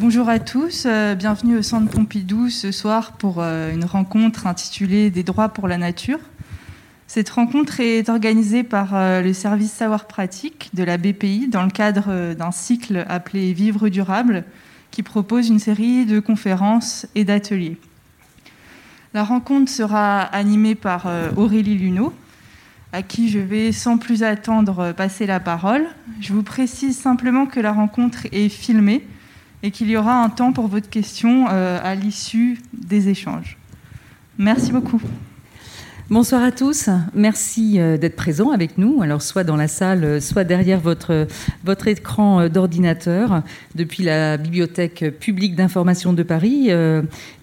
Bonjour à tous, euh, bienvenue au Centre Pompidou ce soir pour euh, une rencontre intitulée Des droits pour la nature. Cette rencontre est organisée par euh, le service savoir pratique de la BPI dans le cadre d'un cycle appelé Vivre durable qui propose une série de conférences et d'ateliers. La rencontre sera animée par Aurélie Luneau, à qui je vais sans plus attendre passer la parole. Je vous précise simplement que la rencontre est filmée et qu'il y aura un temps pour votre question euh, à l'issue des échanges. Merci beaucoup. Bonsoir à tous. Merci euh, d'être présents avec nous. Alors, soit dans la salle, euh, soit derrière votre, votre écran d'ordinateur, depuis la Bibliothèque publique d'information de Paris.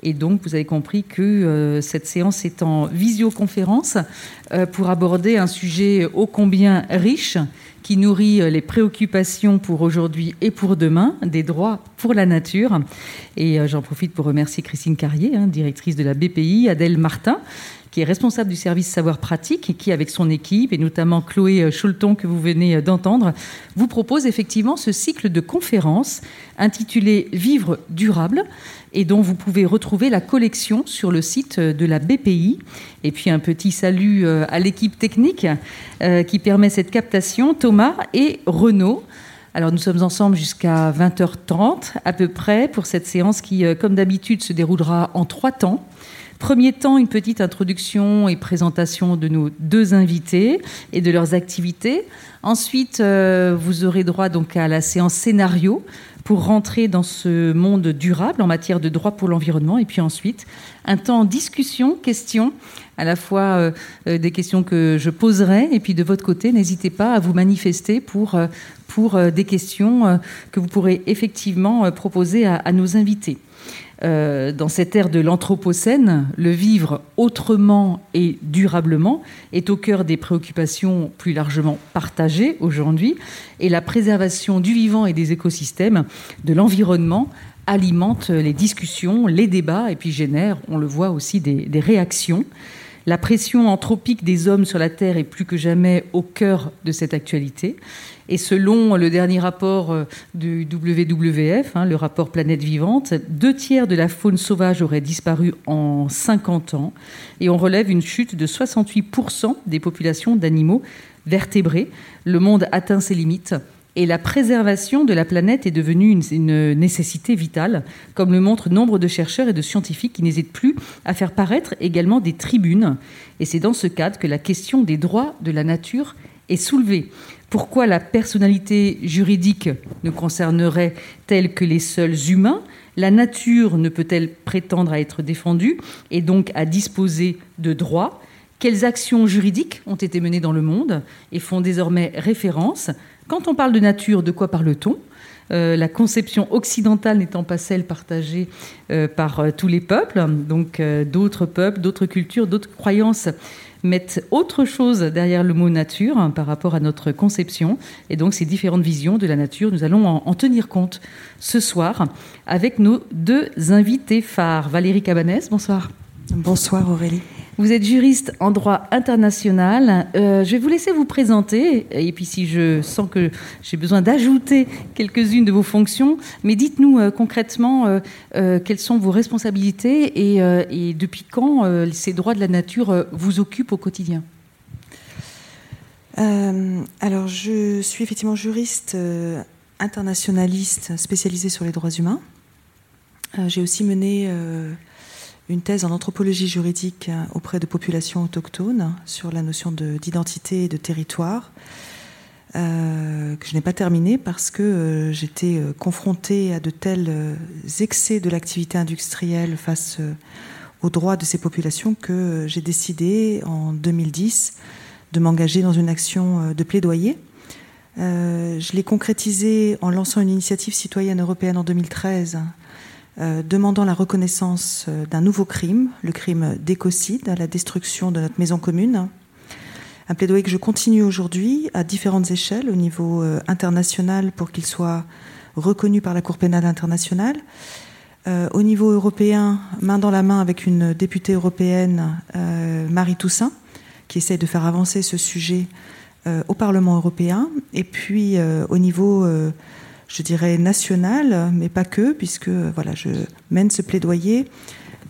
Et donc, vous avez compris que cette séance est en visioconférence pour aborder un sujet ô combien riche qui nourrit euh, les préoccupations pour aujourd'hui et pour demain, des droits pour la nature. Et euh, j'en profite pour remercier Christine Carrier, hein, directrice de la BPI, Adèle Martin, qui est responsable du service savoir pratique et qui, avec son équipe, et notamment Chloé euh, Choulton, que vous venez d'entendre, vous propose effectivement ce cycle de conférences intitulé Vivre durable et dont vous pouvez retrouver la collection sur le site de la BPI. Et puis un petit salut euh, à l'équipe technique euh, qui permet cette captation, Thomas et Renaud. Alors nous sommes ensemble jusqu'à 20h30 à peu près pour cette séance qui, euh, comme d'habitude, se déroulera en trois temps. Premier temps, une petite introduction et présentation de nos deux invités et de leurs activités. Ensuite, vous aurez droit donc à la séance scénario pour rentrer dans ce monde durable en matière de droit pour l'environnement. Et puis ensuite, un temps discussion, questions, à la fois euh, euh, des questions que je poserai, et puis de votre côté, n'hésitez pas à vous manifester pour, euh, des questions que vous pourrez effectivement proposer à nos invités. Euh, dans cette ère de l'Anthropocène, le vivre autrement et durablement est au cœur des préoccupations plus largement partagées aujourd'hui, et la préservation du vivant et des écosystèmes, de l'environnement, alimente les discussions, les débats, et puis génère, on le voit aussi, des réactions. La pression anthropique des hommes sur la Terre est plus que jamais au cœur de cette actualité. Et selon le dernier rapport euh, du WWF, hein, le rapport Planète Vivante, deux tiers de la faune sauvage aurait disparu en 50 ans. Et on relève une chute de 68% des populations d'animaux vertébrés. Le monde atteint ses limites et la préservation de la planète est devenue une, nécessité vitale, comme le montrent nombre de chercheurs et de scientifiques qui n'hésitent plus à faire paraître également des tribunes. Et c'est dans ce cadre que la question des droits de la nature est soulevée. Pourquoi la personnalité juridique ne concernerait-elle que les seuls humains? La nature ne peut-elle prétendre à être défendue et donc à disposer de droits? Quelles actions juridiques ont été menées dans le monde et font désormais référence quand on parle de nature, de quoi parle-t-on? Euh, la conception occidentale n'étant pas celle partagée euh, par euh, tous les peuples, donc d'autres peuples, d'autres cultures, d'autres croyances mettent autre chose derrière le mot nature hein, par rapport à notre conception. Et donc ces différentes visions de la nature, nous allons en, en tenir compte ce soir avec nos deux invités phares. Valérie Cabanès, bonsoir. Bonsoir Aurélie. Vous êtes juriste en droit international. Euh, je vais vous laisser vous présenter. Et puis, si je sens que j'ai besoin d'ajouter quelques-unes de vos fonctions, mais dites-nous euh, concrètement euh, quelles sont vos responsabilités et, depuis quand ces droits de la nature vous occupent au quotidien? alors, je suis effectivement juriste internationaliste spécialisée sur les droits humains. j'ai aussi mené une thèse en anthropologie juridique auprès de populations autochtones sur la notion d'identité et de territoire, euh, que je n'ai pas terminée parce que euh, j'étais euh, confrontée à de tels excès de l'activité industrielle face aux droits de ces populations que j'ai décidé en 2010 de m'engager dans une action de plaidoyer. je l'ai concrétisé en lançant une initiative citoyenne européenne en 2013 euh, demandant la reconnaissance euh, d'un nouveau crime, le crime d'écocide, la destruction de notre maison commune. Un plaidoyer que je continue aujourd'hui à différentes échelles, au niveau euh, international pour qu'il soit reconnu par la Cour pénale internationale, au niveau européen, main dans la main avec une députée européenne, Marie Toussaint, qui essaie de faire avancer ce sujet au Parlement européen, et puis au niveau je dirais, nationale, mais pas que, puisque voilà, je mène ce plaidoyer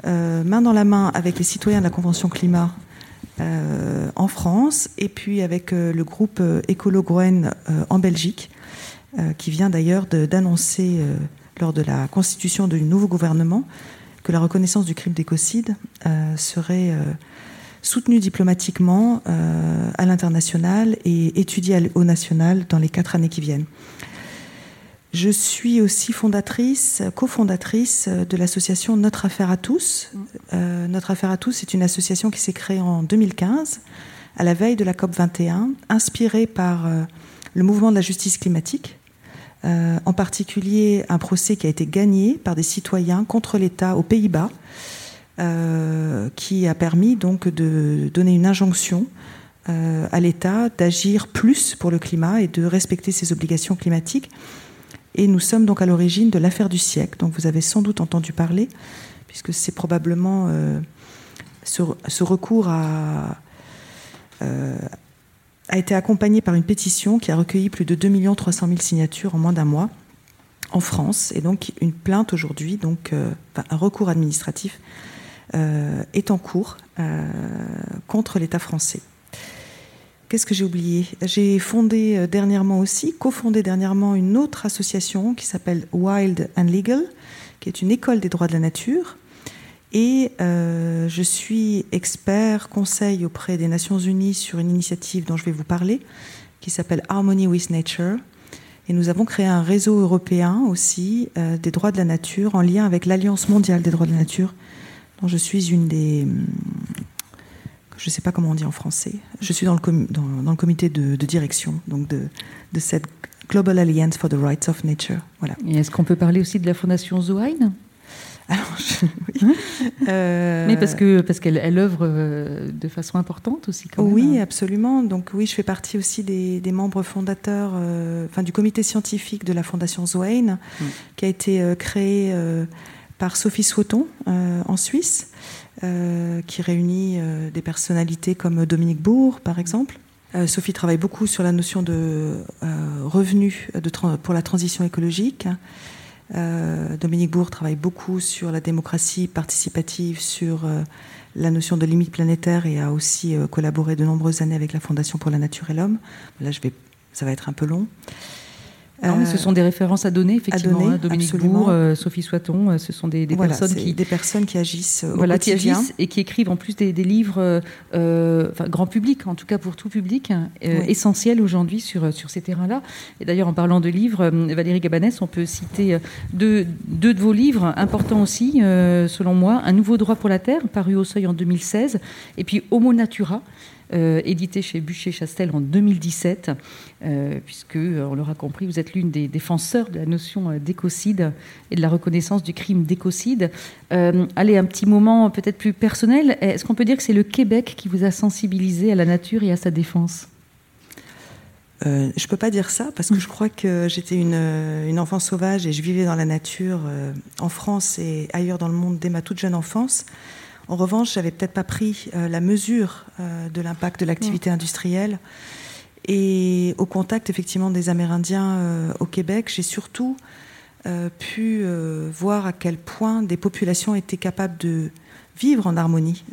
main dans la main avec les citoyens de la Convention climat en France et puis avec le groupe Écolo Groen en Belgique, qui vient d'ailleurs d'annoncer lors de la constitution du nouveau gouvernement que la reconnaissance du crime d'écocide serait soutenu diplomatiquement euh, à l'international et étudié au national dans les quatre années qui viennent. Je suis aussi fondatrice, cofondatrice de l'association Notre Affaire à tous. Euh, Notre Affaire à tous est une association qui s'est créée en 2015, à la veille de la COP 21, inspirée par euh, le mouvement de la justice climatique, en particulier un procès qui a été gagné par des citoyens contre l'État aux Pays-Bas, euh, qui a permis donc de donner une injonction euh, à l'État d'agir plus pour le climat et de respecter ses obligations climatiques. Et nous sommes donc à l'origine de l'affaire du siècle, dont vous avez sans doute entendu parler, puisque c'est probablement euh, ce, recours a, a été accompagné par une pétition qui a recueilli plus de 2 300 000 signatures en moins d'un mois en France, et donc une plainte aujourd'hui, donc un recours administratif euh, est en cours euh, contre l'État français. Qu'est-ce que j'ai oublié? J'ai fondé euh, dernièrement aussi, cofondé dernièrement une autre association qui s'appelle Wild and Legal, qui est une école des droits de la nature. Et je suis expert conseil auprès des Nations Unies sur une initiative dont je vais vous parler, qui s'appelle Harmony with Nature. Et nous avons créé un réseau européen aussi des droits de la nature en lien avec l'Alliance mondiale des droits de la nature, dont je suis une des. Hum, je ne sais pas comment on dit en français. Je suis dans le, dans, le comité de, direction donc de, de, cette Global Alliance for the Rights of Nature. Voilà. Et est-ce qu'on peut parler aussi de la fondation Zoine alors, oui. Hein? Euh, Mais parce que parce qu'elle elle œuvre euh, de façon importante aussi. Quand oui, absolument. Donc oui, je fais partie aussi des, des membres fondateurs, euh, enfin du comité scientifique de la fondation Zoane, mm. qui a été créée par Sophie Sauton euh, en Suisse, euh, qui réunit euh, des personnalités comme Dominique Bourg, par exemple. Sophie travaille beaucoup sur la notion de revenus de pour la transition écologique. Dominique Bourg travaille beaucoup sur la démocratie participative, sur la notion de limite planétaire et a aussi collaboré de nombreuses années avec la Fondation pour la nature et l'homme. Là, ça va être un peu long. Non, mais ce euh, sont des références à donner, effectivement. Hein, Dominique Bourg, euh, Sophie Soiton, euh, ce sont des, personnes qui des personnes qui agissent au voilà, qui agissent et qui écrivent en plus des, livres, enfin, grand public, en tout cas pour tout public, essentiels aujourd'hui sur sur ces terrains-là. Et d'ailleurs, en parlant de livres, Valérie Gabanès, on peut citer deux, deux de vos livres importants aussi, selon moi, Un nouveau droit pour la terre, paru au Seuil en 2016, et puis Homo Natura. Euh, édité chez Bûcher-Chastel en 2017, euh, puisque, euh, on l'aura compris, vous êtes l'une des défenseurs de la notion d'écocide et de la reconnaissance du crime d'écocide. allez, un petit moment peut-être plus personnel. Est-ce qu'on peut dire que c'est le Québec qui vous a sensibilisé à la nature et à sa défense? Je ne peux pas dire ça parce que je crois que j'étais une, enfant sauvage et je vivais dans la nature en France et ailleurs dans le monde dès ma toute jeune enfance. En revanche, j'avais peut-être pas pris euh, la mesure euh, de l'impact de l'activité industrielle. Et au contact effectivement des Amérindiens euh, au Québec, j'ai surtout pu voir à quel point des populations étaient capables de vivre en harmonie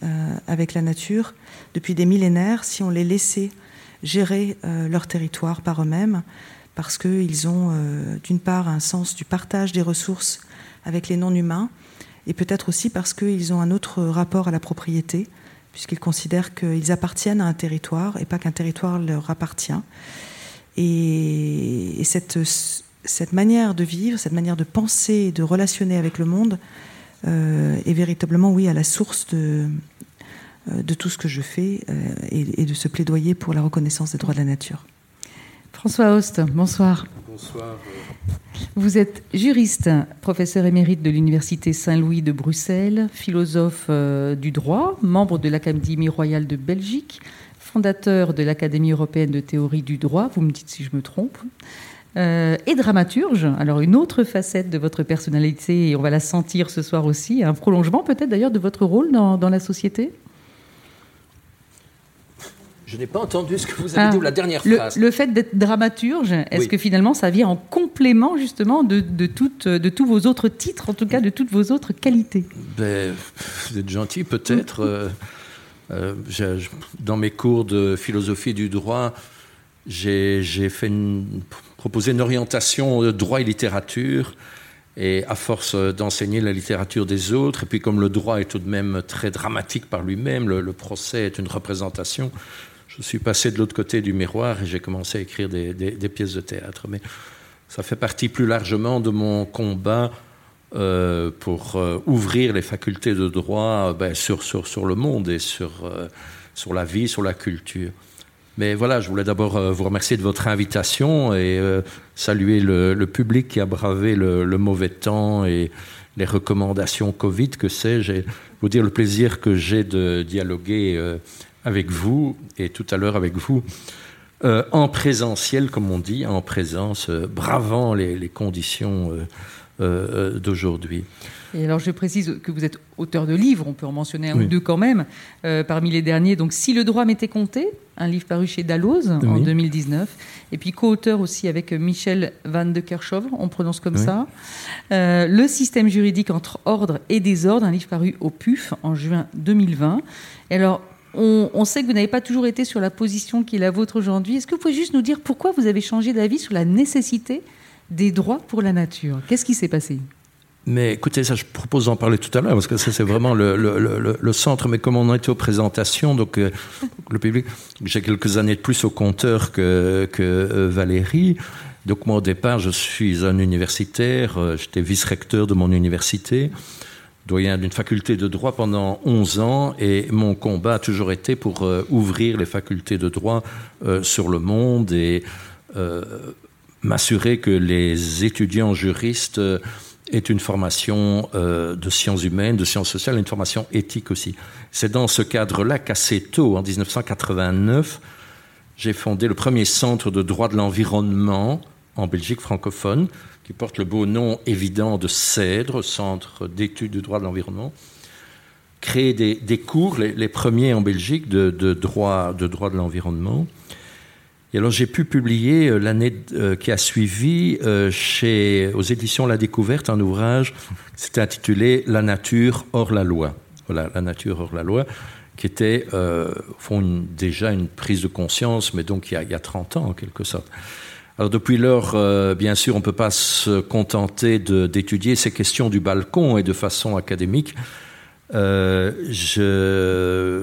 avec la nature depuis des millénaires si on les laissait gérer leur territoire par eux-mêmes, parce qu'ils ont d'une part un sens du partage des ressources avec les non-humains, et peut-être aussi parce qu'ils ont un autre rapport à la propriété, puisqu'ils considèrent qu'ils appartiennent à un territoire et pas qu'un territoire leur appartient. Et, cette, manière de vivre, cette manière de penser de relationner avec le monde euh, est véritablement, oui, à la source de, euh, tout ce que je fais euh, et, et de ce plaidoyer pour la reconnaissance des droits de la nature. François Host, bonsoir. Bonsoir. Vous êtes juriste, professeur émérite de l'Université Saint-Louis de Bruxelles, philosophe euh, du droit, membre de l'Académie royale de Belgique, fondateur de l'Académie européenne de théorie du droit, vous me dites si je me trompe, euh, et dramaturge. Alors une autre facette de votre personnalité, et on va la sentir ce soir aussi, un prolongement peut-être d'ailleurs de votre rôle dans la société? Je n'ai pas entendu ce que vous avez dit Ah, la dernière phrase. le fait d'être dramaturge, est-ce Oui. que finalement ça vient en complément justement de, de, toutes- de tous vos autres titres, en tout cas de toutes vos autres qualités? Ben, vous êtes gentil, peut-être. Euh, euh, dans mes cours de philosophie du droit, j'ai j'ai fait une, proposé une orientation de droit et littérature. Et à force d'enseigner la littérature des autres, et puis comme le droit est tout de même très dramatique par lui-même, le, le procès est une représentation, je suis passé de l'autre côté du miroir et j'ai commencé à écrire des, pièces de théâtre. Mais ça fait partie plus largement de mon combat euh, pour euh, ouvrir les facultés de droit euh, ben, sur, le monde et sur, la vie, sur la culture. Mais voilà, je voulais d'abord vous remercier de votre invitation et saluer le, public qui a bravé le, le mauvais temps et les recommandations Covid, que sais-je, et vous dire le plaisir que j'ai de dialoguer avec vous et tout à l'heure avec vous euh, en présentiel, comme on dit, en présence, euh, bravant les, les conditions euh, d'aujourd'hui. Et alors je précise que vous êtes auteur de livres, on peut en mentionner un Oui. ou deux quand même, parmi les derniers. Donc Si le droit m'était compté, un livre paru chez Dalloz en Oui. 2019, et puis co-auteur aussi avec Michel Van de Kerchove, on prononce comme Oui. ça. Le système juridique entre ordre et désordre, un livre paru au PUF en juin 2020. Et alors on, sait que vous n'avez pas toujours été sur la position qui est la vôtre aujourd'hui. Est-ce que vous pouvez juste nous dire pourquoi vous avez changé d'avis sur la nécessité des droits pour la nature? Qu'est-ce qui s'est passé? Mais écoutez, ça, je propose d'en parler tout à l'heure, parce que ça, c'est vraiment le, centre. Mais comme on était aux présentations, donc euh, le public, j'ai quelques années de plus au compteur que, que euh, Valérie. Donc moi, au départ, je suis un universitaire, euh, j'étais vice-recteur de mon université, doyen d'une faculté de droit pendant 11 ans, et mon combat a toujours été pour euh, ouvrir les facultés de droit euh, sur le monde et euh, m'assurer que les étudiants juristes aient une formation de sciences humaines, de sciences sociales, une formation éthique aussi. C'est dans ce cadre-là qu'assez tôt, en 1989, j'ai fondé le premier centre de droit de l'environnement en Belgique francophone, qui porte le beau nom évident de CEDRE, Centre d'études du droit de l'environnement. Créé des, cours, les, premiers en Belgique, de, droit, de droit de l'environnement. Et alors j'ai pu publier euh, l'année euh, qui a suivi euh, chez, aux éditions La Découverte un ouvrage qui s'était intitulé La nature hors la loi. Voilà, La nature hors la loi, qui était euh, une- déjà une prise de conscience, mais donc il y a, il y a 30 ans en quelque sorte. Alors depuis lors, euh, bien sûr, on ne peut pas se contenter d'étudier ces questions du balcon et de façon académique. Euh,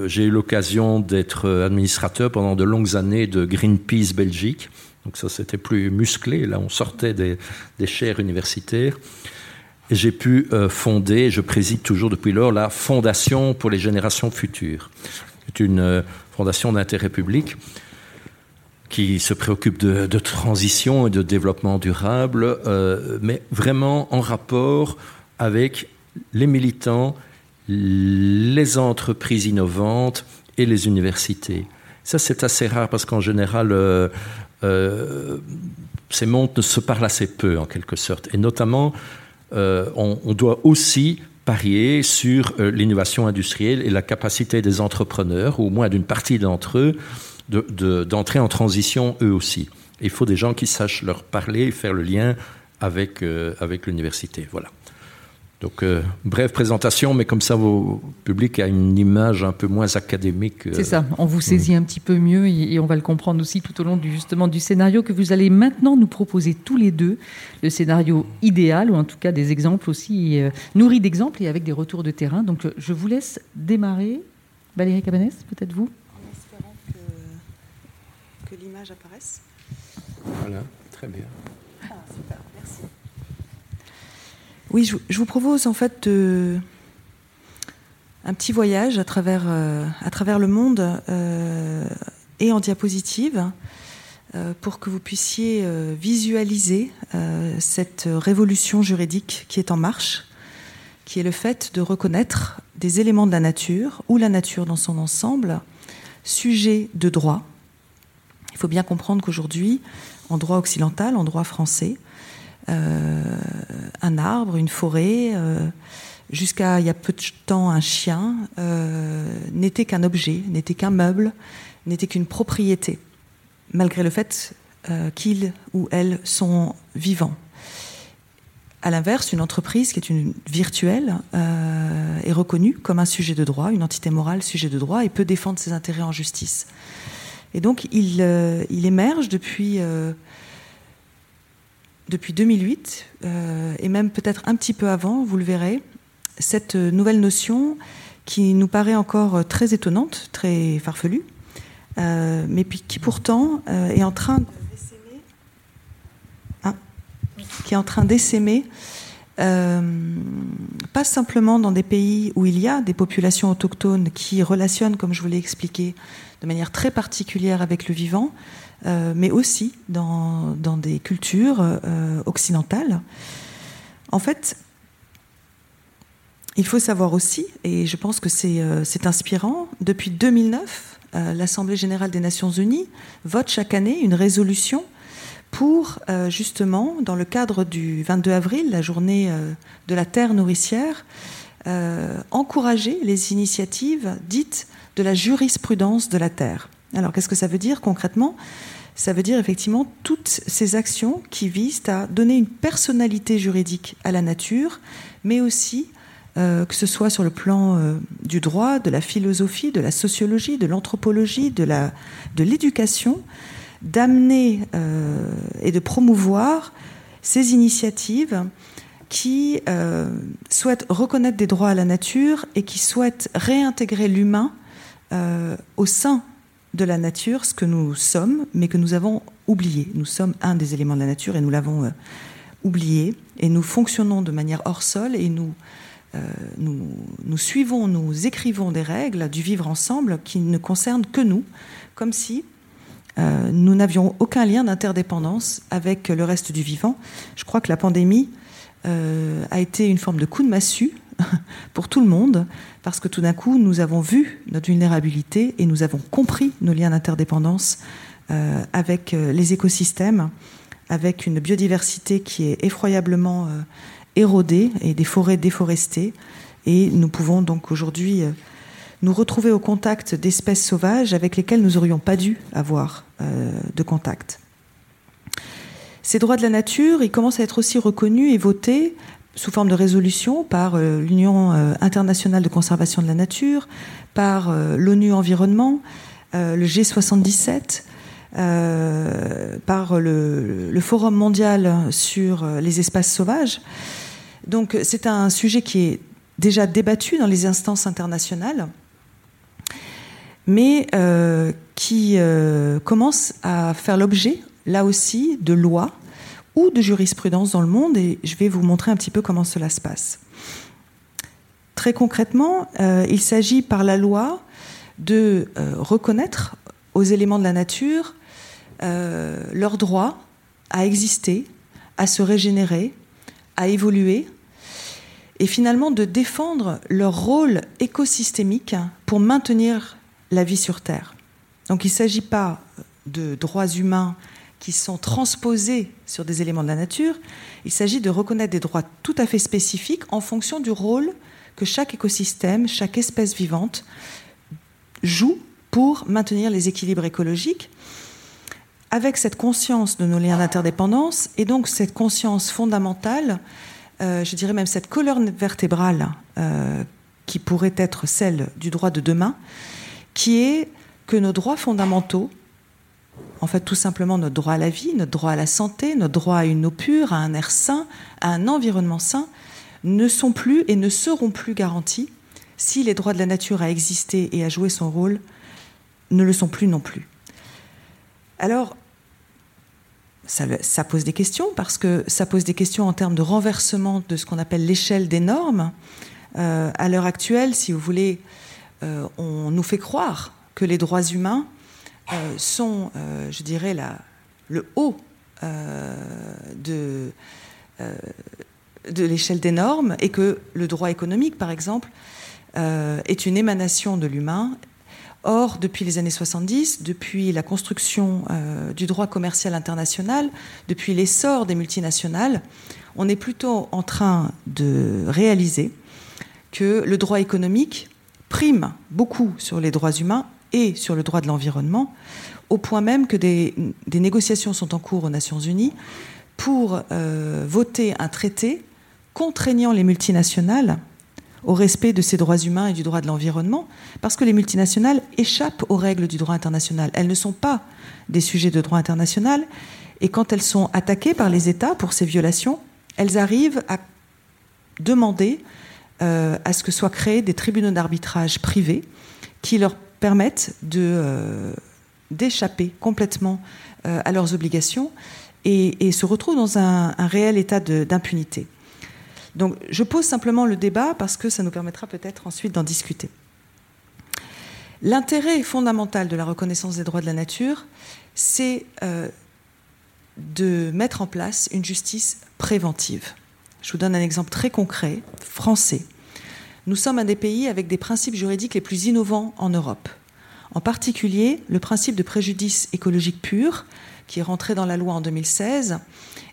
J'ai eu l'occasion d'être administrateur pendant de longues années de Greenpeace Belgique. Donc ça, c'était plus musclé. Là, on sortait des, des chaires universitaires. J'ai pu euh, fonder, je préside toujours depuis lors, la Fondation pour les générations futures. C'est une euh, fondation d'intérêt public qui se préoccupe de, transition et de développement durable, euh, mais vraiment en rapport avec les militants, les entreprises innovantes et les universités. Ça, c'est assez rare parce qu'en général, euh, euh, ces mondes ne se parlent assez peu, en quelque sorte. Et notamment, on, on doit aussi parier sur l'innovation industrielle et la capacité des entrepreneurs, ou au moins d'une partie d'entre eux, de- de- d'entrer en transition eux aussi. Il faut des gens qui sachent leur parler et faire le lien avec, euh, avec l'université. Voilà. Donc, euh, brève présentation, mais comme ça, vos public a une image un peu moins académique. euh, C'est ça, on vous saisit un petit peu mieux et, et on va le comprendre aussi tout au long du, justement du scénario que vous allez maintenant nous proposer tous les deux, le scénario idéal ou en tout cas des exemples aussi euh, nourris d'exemples et avec des retours de terrain. Donc je vous laisse démarrer. Valérie Cabanès, peut-être vous? Que, que l'image apparaisse. Voilà, très bien. Ah, super, merci. Oui, je, je vous propose en fait de, un petit voyage à travers, euh, à travers le monde euh, et en diapositive euh, pour que vous puissiez visualiser cette révolution juridique qui est en marche, qui est le fait de reconnaître des éléments de la nature ou la nature dans son ensemble, sujet de droit. Il faut bien comprendre qu'aujourd'hui, en droit occidental, en droit français, euh, un arbre, une forêt, euh, jusqu'à il y a peu de temps un chien, n'était qu'un objet, n'était qu'un meuble, n'était qu'une propriété, malgré le fait qu'ils ou elles sont vivants. À l'inverse, une entreprise qui est une virtuelle euh, est reconnue comme un sujet de droit, une entité morale sujet de droit et peut défendre ses intérêts en justice. Et donc il, euh, émerge depuis, euh, depuis 2008 et même peut-être un petit peu avant, vous le verrez, cette nouvelle notion qui nous paraît encore très étonnante, très farfelue, mais qui pourtant est en train qui est en train d'essaimer, euh, pas simplement dans des pays où il y a des populations autochtones qui relationnent, comme je vous l'ai expliqué, de manière très particulière avec le vivant, euh, mais aussi dans, dans des cultures euh, occidentales. En fait, il faut savoir aussi, et je pense que c'est inspirant, depuis 2009, l'Assemblée générale des Nations unies vote chaque année une résolution pour euh, justement, dans le cadre du 22 avril, la journée euh, de la terre nourricière, euh, encourager les initiatives dites de la jurisprudence de la terre. Alors qu'est-ce que ça veut dire concrètement? Ça veut dire effectivement toutes ces actions qui visent à donner une personnalité juridique à la nature, mais aussi que ce soit sur le plan du droit, de la philosophie, de la sociologie, de l'anthropologie, de l'éducation, de d'amener euh, et de promouvoir ces initiatives qui euh, souhaitent reconnaître des droits à la nature et qui souhaitent réintégrer l'humain euh, au sein de la nature, ce que nous sommes, mais que nous avons oublié. Nous sommes un des éléments de la nature et nous l'avons oublié. Et nous fonctionnons de manière hors sol et nous, nous, nous, suivons, nous écrivons des règles du vivre ensemble qui ne concernent que nous, comme si euh, nous n'avions aucun lien d'interdépendance avec le reste du vivant. Je crois que la pandémie euh, a été une forme de coup de massue pour tout le monde, parce que tout d'un coup, nous avons vu notre vulnérabilité et nous avons compris nos liens d'interdépendance euh, avec les écosystèmes, avec une biodiversité qui est effroyablement érodée et des forêts déforestées. Et nous pouvons donc aujourd'hui nous retrouver au contact d'espèces sauvages avec lesquelles nous n'aurions pas dû avoir euh, de contact. Ces droits de la nature, ils commencent à être aussi reconnus et votés sous forme de résolution par euh, l'Union euh, internationale de conservation de la nature, par l'ONU Environnement, le G77, par le, le, Forum mondial sur les espaces sauvages. Donc c'est un sujet qui est déjà débattu dans les instances internationales mais euh, qui euh, commence à faire l'objet, là aussi, de lois ou de jurisprudence dans le monde, et je vais vous montrer un petit peu comment cela se passe. Très concrètement, euh, il s'agit par la loi de reconnaître aux éléments de la nature leur droit à exister, à se régénérer, à évoluer, et finalement de défendre leur rôle écosystémique pour maintenir la vie sur Terre. Donc il ne s'agit pas de droits humains qui sont transposés sur des éléments de la nature, il s'agit de reconnaître des droits tout à fait spécifiques en fonction du rôle que chaque écosystème, chaque espèce vivante joue pour maintenir les équilibres écologiques, avec cette conscience de nos liens d'interdépendance et donc cette conscience fondamentale, euh, je dirais même cette colonne vertébrale euh, qui pourrait être celle du droit de demain, qui est que nos droits fondamentaux, en fait tout simplement notre droit à la vie, notre droit à la santé, notre droit à une eau pure, à un air sain, à un environnement sain, ne sont plus et ne seront plus garantis si les droits de la nature à exister et à jouer son rôle ne le sont plus non plus. Alors, ça, pose des questions parce que ça pose des questions en termes de renversement de ce qu'on appelle l'échelle des normes. Euh, à l'heure actuelle, si vous voulez, euh, on nous fait croire que les droits humains sont, euh, je dirais, le haut de, de l'échelle des normes et que le droit économique, par exemple, est une émanation de l'humain. Or, depuis les années 70, depuis la construction du droit commercial international, depuis l'essor des multinationales, on est plutôt en train de réaliser que le droit économique prime beaucoup sur les droits humains et sur le droit de l'environnement, au point même que des, négociations sont en cours aux Nations Unies pour euh, voter un traité contraignant les multinationales au respect de ces droits humains et du droit de l'environnement, parce que les multinationales échappent aux règles du droit international. Elles ne sont pas des sujets de droit international, et quand elles sont attaquées par les États pour ces violations, elles arrivent à demander euh, à ce que soient créés des tribunaux d'arbitrage privés qui leur permettent euh, d'échapper complètement euh, à leurs obligations et, se retrouvent dans un, un réel état d'impunité. Donc je pose simplement le débat parce que ça nous permettra peut-être ensuite d'en discuter. L'intérêt fondamental de la reconnaissance des droits de la nature, c'est euh, de mettre en place une justice préventive. Je vous donne un exemple très concret, français. Nous sommes un des pays avec des principes juridiques les plus innovants en Europe. En particulier, le principe de préjudice écologique pur, qui est rentré dans la loi en 2016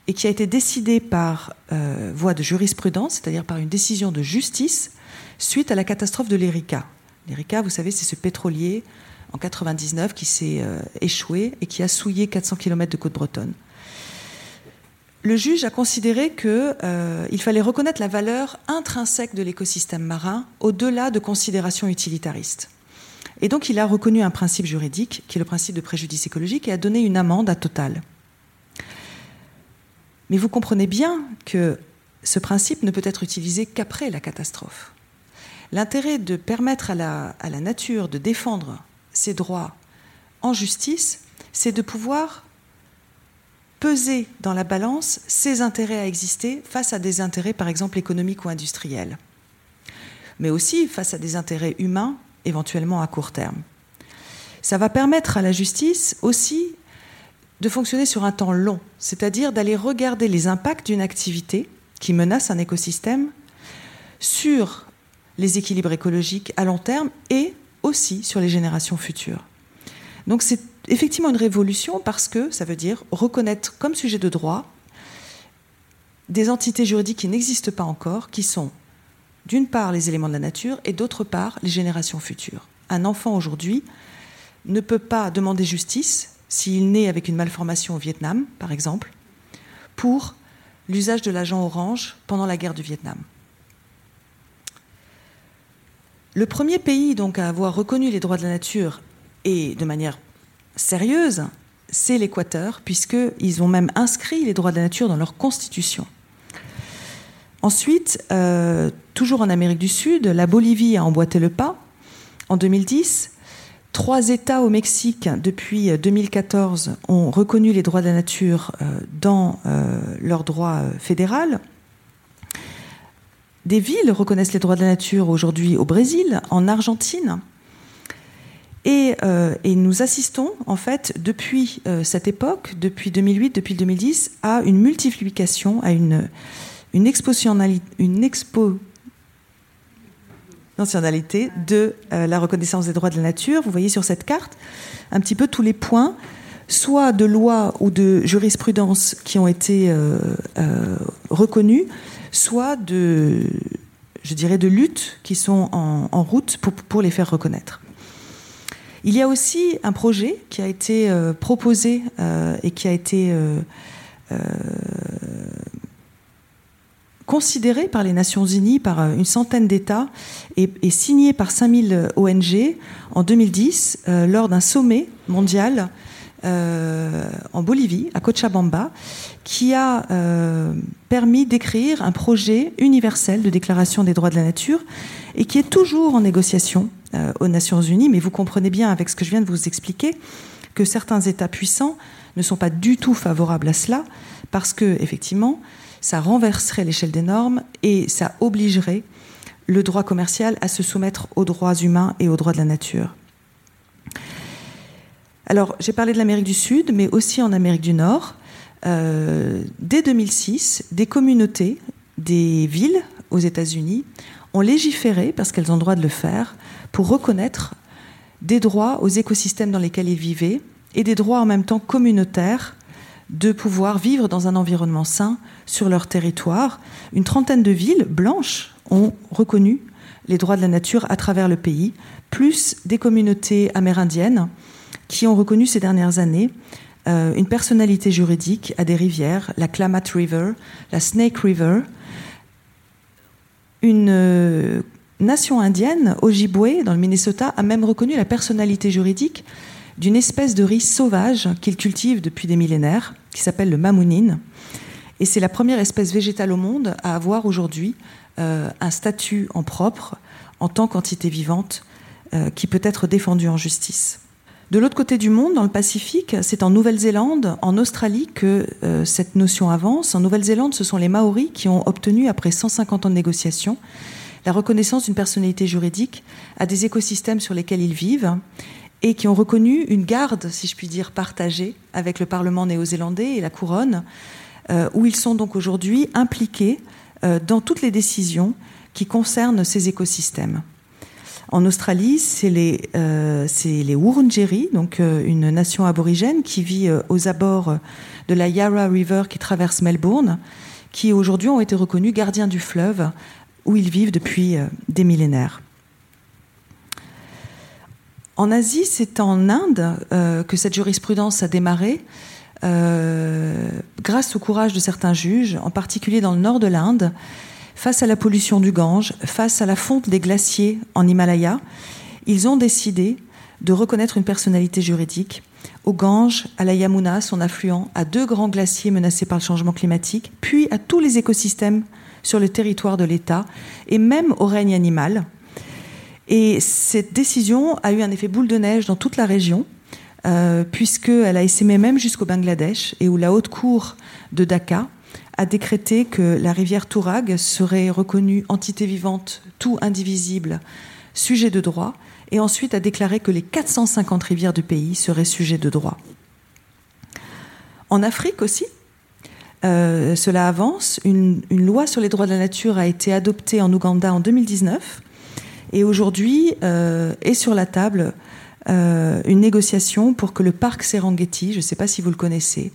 et qui a été décidé par euh, voie de jurisprudence, c'est-à-dire par une décision de justice, suite à la catastrophe de l'Erika. L'Erika, vous savez, c'est ce pétrolier en 99 qui s'est euh, échoué et qui a souillé 400 km de côte bretonne. Le juge a considéré qu'il euh, fallait reconnaître la valeur intrinsèque de l'écosystème marin au-delà de considérations utilitaristes. Et donc il a reconnu un principe juridique, qui est le principe de préjudice écologique, et a donné une amende à Total. Mais vous comprenez bien que ce principe ne peut être utilisé qu'après la catastrophe. L'intérêt de permettre à la, à la, nature de défendre ses droits en justice, c'est de pouvoir peser dans la balance ses intérêts à exister face à des intérêts, par exemple, économiques ou industriels, mais aussi face à des intérêts humains, éventuellement à court terme. Ça va permettre à la justice aussi de fonctionner sur un temps long, c'est-à-dire d'aller regarder les impacts d'une activité qui menace un écosystème sur les équilibres écologiques à long terme et aussi sur les générations futures. Donc c'est effectivement une révolution parce que ça veut dire reconnaître comme sujet de droit des entités juridiques qui n'existent pas encore, qui sont d'une part les éléments de la nature et d'autre part les générations futures. Un enfant aujourd'hui ne peut pas demander justice s'il naît avec une malformation au Vietnam, par exemple, pour l'usage de l'agent orange pendant la guerre du Vietnam. Le premier pays donc à avoir reconnu les droits de la nature et de manière sérieuse, c'est l'Équateur, puisqu'ils ont même inscrit les droits de la nature dans leur constitution. Ensuite, euh, toujours en Amérique du Sud, la Bolivie a emboîté le pas en 2010 Trois États au Mexique, depuis 2014, ont reconnu les droits de la nature euh, dans euh, leur droit euh, fédéral. Des villes reconnaissent les droits de la nature aujourd'hui au Brésil, en Argentine. Et, nous assistons, en fait, depuis cette époque, depuis 2008, depuis 2010, à une multiplication, à une, une, une expo nationalité de euh, la reconnaissance des droits de la nature. Vous voyez sur cette carte un petit peu tous les points, soit de loi ou de jurisprudence qui ont été euh, euh, reconnus, soit de, je dirais, de luttes qui sont en, route pour, les faire reconnaître. Il y a aussi un projet qui a été proposé et qui a été considéré par les Nations Unies, par euh, une centaine d'États, et, signé par 5000 ONG en 2010 euh, lors d'un sommet mondial euh, en Bolivie, à Cochabamba, qui a permis d'écrire un projet universel de déclaration des droits de la nature et qui est toujours en négociation aux Nations Unies. Mais vous comprenez bien, avec ce que je viens de vous expliquer, que certains États puissants ne sont pas du tout favorables à cela, parce que, effectivement, ça renverserait l'échelle des normes et ça obligerait le droit commercial à se soumettre aux droits humains et aux droits de la nature. Alors, j'ai parlé de l'Amérique du Sud, mais aussi en Amérique du Nord. Euh, dès 2006, des communautés, des villes aux États-Unis ont légiféré, parce qu'elles ont le droit de le faire, pour reconnaître des droits aux écosystèmes dans lesquels ils vivaient et des droits en même temps communautaires de pouvoir vivre dans un environnement sain sur leur territoire. Une trentaine de villes blanches ont reconnu les droits de la nature à travers le pays, plus des communautés amérindiennes qui ont reconnu ces dernières années euh, une personnalité juridique à des rivières, la Klamath River, la Snake River, une euh, nation indienne, Ojibwe, dans le Minnesota, a même reconnu la personnalité juridique d'une espèce de riz sauvage qu'il cultive depuis des millénaires, qui s'appelle le mamounine. Et c'est la première espèce végétale au monde à avoir aujourd'hui euh, un statut en propre en tant qu'entité vivante qui peut être défendue en justice. De l'autre côté du monde, dans le Pacifique, c'est en Nouvelle-Zélande, en Australie que euh, cette notion avance. En Nouvelle-Zélande, ce sont les Maoris qui ont obtenu, après 150 ans de négociations, la reconnaissance d'une personnalité juridique à des écosystèmes sur lesquels ils vivent et qui ont reconnu une garde, si je puis dire, partagée avec le Parlement néo-zélandais et la couronne, euh, où ils sont donc aujourd'hui impliqués euh, dans toutes les décisions qui concernent ces écosystèmes. En Australie, c'est les, euh, Wurundjeri, donc une nation aborigène qui vit aux abords de la Yarra River qui traverse Melbourne, qui aujourd'hui ont été reconnus gardiens du fleuve où ils vivent depuis des millénaires. En Asie, c'est en Inde euh, que cette jurisprudence a démarré, euh, grâce au courage de certains juges, en particulier dans le nord de l'Inde, face à la pollution du Gange, face à la fonte des glaciers en Himalaya. Ils ont décidé de reconnaître une personnalité juridique au Gange, à la Yamuna, son affluent, à deux grands glaciers menacés par le changement climatique, puis à tous les écosystèmes sur le territoire de l'État, et même au règne animal. Et cette décision a eu un effet boule de neige dans toute la région, euh, puisqu'elle a essaimé même jusqu'au Bangladesh, et où la haute cour de Dhaka a décrété que la rivière Tourag serait reconnue entité vivante, tout indivisible, sujet de droit, et ensuite a déclaré que les 450 rivières du pays seraient sujets de droit. En Afrique aussi, euh, cela avance. Une, loi sur les droits de la nature a été adoptée en Ouganda en 2019 et aujourd'hui euh, est sur la table euh, une négociation pour que le parc Serengeti, je ne sais pas si vous le connaissez,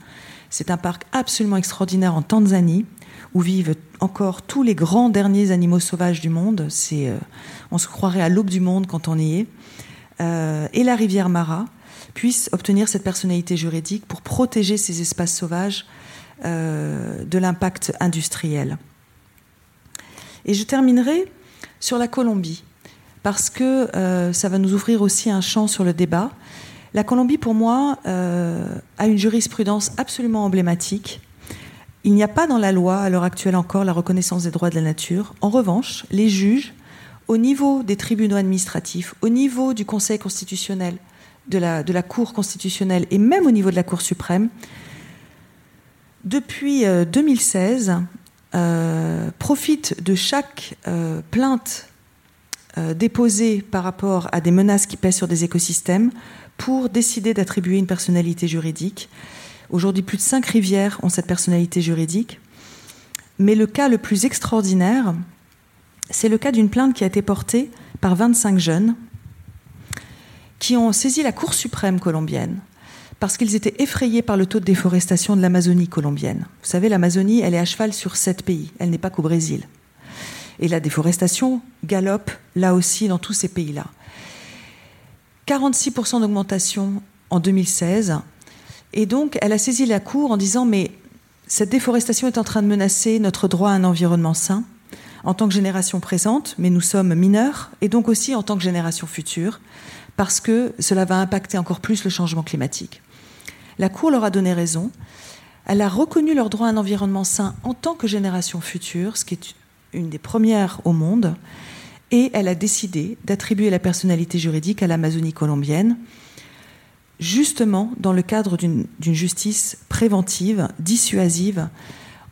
c'est un parc absolument extraordinaire en Tanzanie où vivent encore tous les grands derniers animaux sauvages du monde. Euh, on se croirait à l'aube du monde quand on y est. Euh, et la rivière Mara puisse obtenir cette personnalité juridique pour protéger ces espaces sauvages euh, de l'impact industriel. Et je terminerai sur la Colombie parce que ça va nous ouvrir aussi un champ sur le débat. La Colombie, pour moi, euh, a une jurisprudence absolument emblématique. Il n'y a pas dans la loi, à l'heure actuelle encore, la reconnaissance des droits de la nature. En revanche, les juges, au niveau des tribunaux administratifs, au niveau du Conseil constitutionnel, de la, Cour constitutionnelle et même au niveau de la Cour suprême, depuis 2016, euh, profitent de chaque plainte euh, déposé par rapport à des menaces qui pèsent sur des écosystèmes pour décider d'attribuer une personnalité juridique. Aujourd'hui, plus de cinq rivières ont cette personnalité juridique. Mais le cas le plus extraordinaire, c'est le cas d'une plainte qui a été portée par 25 jeunes qui ont saisi la Cour suprême colombienne parce qu'ils étaient effrayés par le taux de déforestation de l'Amazonie colombienne. Vous savez, l'Amazonie, elle est à cheval sur sept pays, elle n'est pas qu'au Brésil. Et la déforestation galope là aussi dans tous ces pays-là. 46% d'augmentation en 2016. Et donc, elle a saisi la Cour en disant, mais cette déforestation est en train de menacer notre droit à un environnement sain en tant que génération présente, mais nous sommes mineurs, et donc aussi en tant que génération future, parce que cela va impacter encore plus le changement climatique. La Cour leur a donné raison. Elle a reconnu leur droit à un environnement sain en tant que génération future, ce qui est une des premières au monde, et elle a décidé d'attribuer la personnalité juridique à l'Amazonie colombienne, justement dans le cadre d'une justice préventive, dissuasive,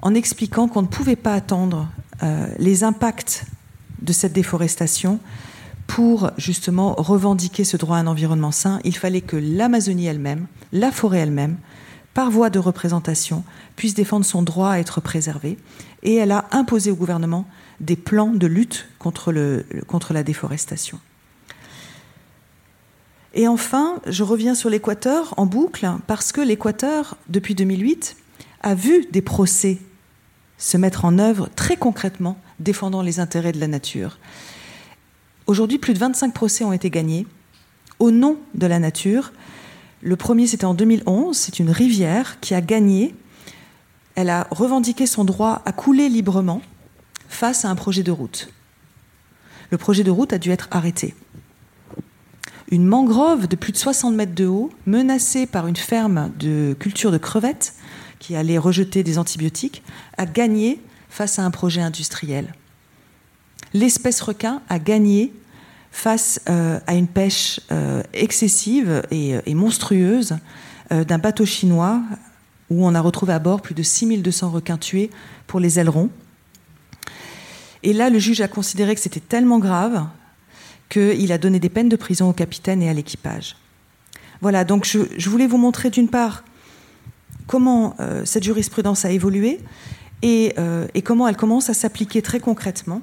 en expliquant qu'on ne pouvait pas attendre euh, les impacts de cette déforestation pour justement revendiquer ce droit à un environnement sain. Il fallait que l'Amazonie elle-même, la forêt elle-même, par voie de représentation, puisse défendre son droit à être préservé. Et elle a imposé au gouvernement des plans de lutte contre, la déforestation. Et enfin, je reviens sur l'Équateur en boucle, parce que l'Équateur, depuis 2008, a vu des procès se mettre en œuvre très concrètement, défendant les intérêts de la nature. Aujourd'hui, plus de 25 procès ont été gagnés au nom de la nature. Le premier, c'était en 2011. C'est une rivière qui a gagné. Elle a revendiqué son droit à couler librement face à un projet de route. Le projet de route a dû être arrêté. Une mangrove de plus de 60 mètres de haut, menacée par une ferme de culture de crevettes qui allait rejeter des antibiotiques, a gagné face à un projet industriel. L'espèce requin a gagné face euh, à une pêche euh, excessive et, et monstrueuse euh, d'un bateau chinois où on a retrouvé à bord plus de 6200 requins tués pour les ailerons. Et là, le juge a considéré que c'était tellement grave qu'il a donné des peines de prison au capitaine et à l'équipage. Voilà, donc je, je, voulais vous montrer d'une part comment euh, cette jurisprudence a évolué et, euh, et comment elle commence à s'appliquer très concrètement.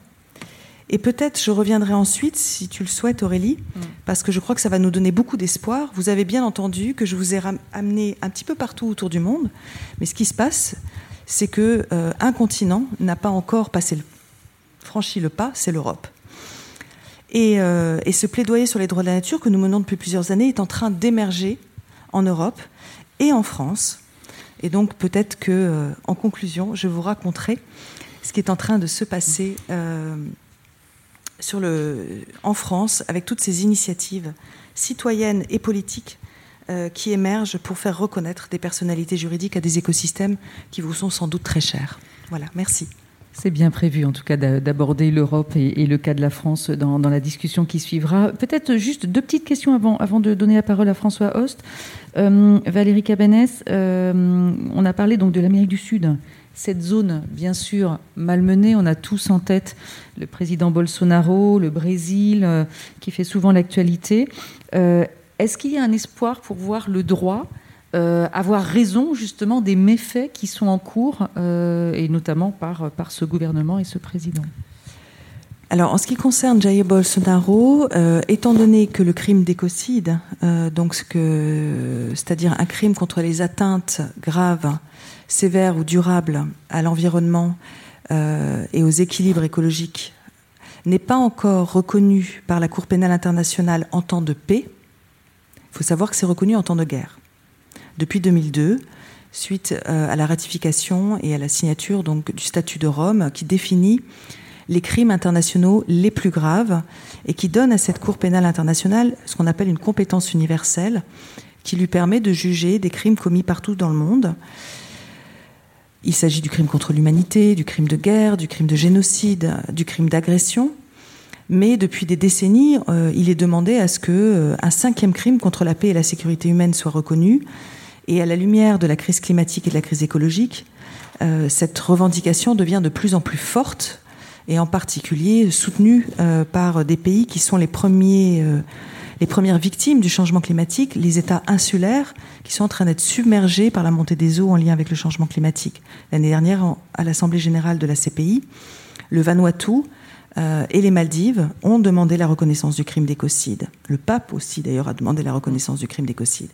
Et peut-être je reviendrai ensuite, si tu le souhaites, Aurélie, mmh. parce que je crois que ça va nous donner beaucoup d'espoir. Vous avez bien entendu que je vous ai amené un petit peu partout autour du monde, mais ce qui se passe, c'est que euh, un continent n'a pas encore passé le, franchi le pas, c'est l'Europe. Et, euh, et, ce plaidoyer sur les droits de la nature que nous menons depuis plusieurs années est en train d'émerger en Europe et en France. Et donc peut-être que, euh, en conclusion, je vous raconterai ce qui est en train de se passer euh, en France avec toutes ces initiatives citoyennes et politiques qui émergent pour faire reconnaître des personnalités juridiques à des écosystèmes qui vous sont sans doute très chers. Voilà, merci. C'est bien prévu, en tout cas, d'aborder l'Europe et, le cas de la France dans, la discussion qui suivra. Peut-être juste deux petites questions avant, de donner la parole à François Host. Euh, Valérie Cabanès, euh, on a parlé donc de l'Amérique du Sud. Cette zone, bien sûr, malmenée, on a tous en tête le président Bolsonaro, le Brésil, euh, qui fait souvent l'actualité. Est-ce qu'il y a un espoir pour voir le droit euh, avoir raison justement des méfaits qui sont en cours, euh, et notamment par, par ce gouvernement et ce président alors, en ce qui concerne Jair Bolsonaro, euh, étant donné que le crime d'écocide, donc c'est-à-dire un crime contre les atteintes graves, sévères ou durables à l'environnement et aux équilibres écologiques, n'est pas encore reconnu par la Cour pénale internationale en temps de paix, il faut savoir que c'est reconnu en temps de guerre. Depuis 2002, suite euh, à la ratification et à la signature donc, du statut de Rome qui définit les crimes internationaux les plus graves et qui donne à cette Cour pénale internationale ce qu'on appelle une compétence universelle qui lui permet de juger des crimes commis partout dans le monde. Il s'agit du crime contre l'humanité, du crime de guerre, du crime de génocide, du crime d'agression. Mais depuis des décennies, euh, il est demandé à ce que euh, un cinquième crime contre la paix et la sécurité humaine soit reconnu. Et à la lumière de la crise climatique et de la crise écologique, euh, cette revendication devient de plus en plus forte et en particulier soutenue euh, par des pays qui sont euh, les premières victimes du changement climatique, les États insulaires qui sont en train d'être submergés par la montée des eaux en lien avec le changement climatique. L'année dernière, à l'Assemblée générale de la CPI, le Vanuatu et les Maldives ont demandé la reconnaissance du crime d'écocide. Le pape aussi, d'ailleurs, a demandé la reconnaissance du crime d'écocide.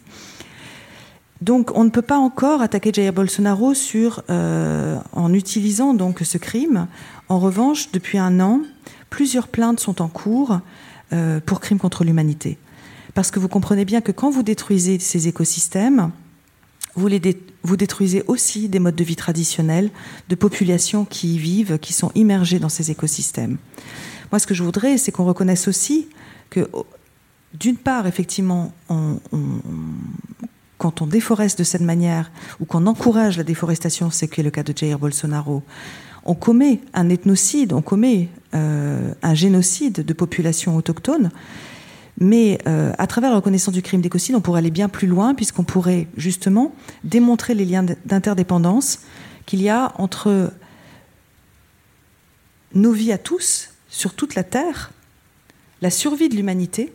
Donc, on ne peut pas encore attaquer Jair Bolsonaro sur, euh, en utilisant donc ce crime. En revanche, depuis un an, plusieurs plaintes sont en cours euh, pour crimes contre l'humanité. Parce que vous comprenez bien que quand vous détruisez ces écosystèmes, vous, les détruisez aussi des modes de vie traditionnels de populations qui y vivent, qui sont immergées dans ces écosystèmes. Moi, ce que je voudrais, c'est qu'on reconnaisse aussi que, d'une part, effectivement, on, quand on déforeste de cette manière ou qu'on encourage la déforestation, c'est qui est le cas de Jair Bolsonaro, on commet un ethnocide, on commet euh, un génocide de populations autochtones. Mais euh, à travers la reconnaissance du crime d'écocide, on pourrait aller bien plus loin puisqu'on pourrait justement démontrer les liens d'interdépendance qu'il y a entre nos vies à tous, sur toute la Terre, la survie de l'humanité,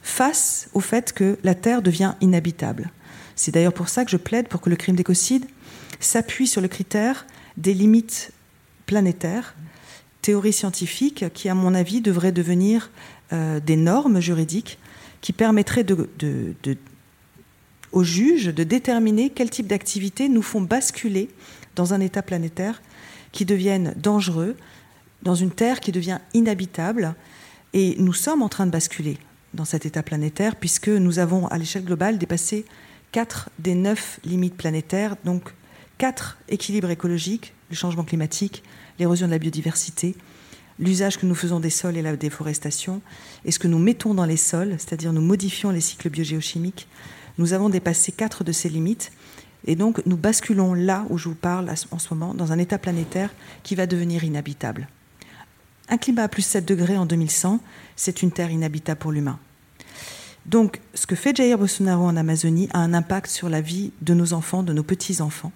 face au fait que la Terre devient inhabitable. C'est d'ailleurs pour ça que je plaide pour que le crime d'écocide s'appuie sur le critère des limites planétaires, théorie scientifique qui, à mon avis, devrait devenir euh, des normes juridiques qui permettraient aux juges de déterminer quel type d'activités nous font basculer dans un état planétaire qui devienne dangereux, dans une Terre qui devient inhabitable, Et nous sommes en train de basculer dans cet état planétaire, puisque nous avons, à l'échelle globale, dépassé 4 des 9 limites planétaires, donc 4 équilibres écologiques, le changement climatique, l'érosion de la biodiversité, l'usage que nous faisons des sols et la déforestation, et ce que nous mettons dans les sols, c'est-à-dire nous modifions les cycles biogéochimiques. Nous avons dépassé 4 de ces limites, et donc nous basculons là où je vous parle en ce moment, dans un état planétaire qui va devenir inhabitable. Un climat à plus 7 degrés en 2100, c'est une terre inhabitable pour l'humain. Donc, ce que fait Jair Bolsonaro en Amazonie a un impact sur la vie de nos enfants, de nos petits-enfants.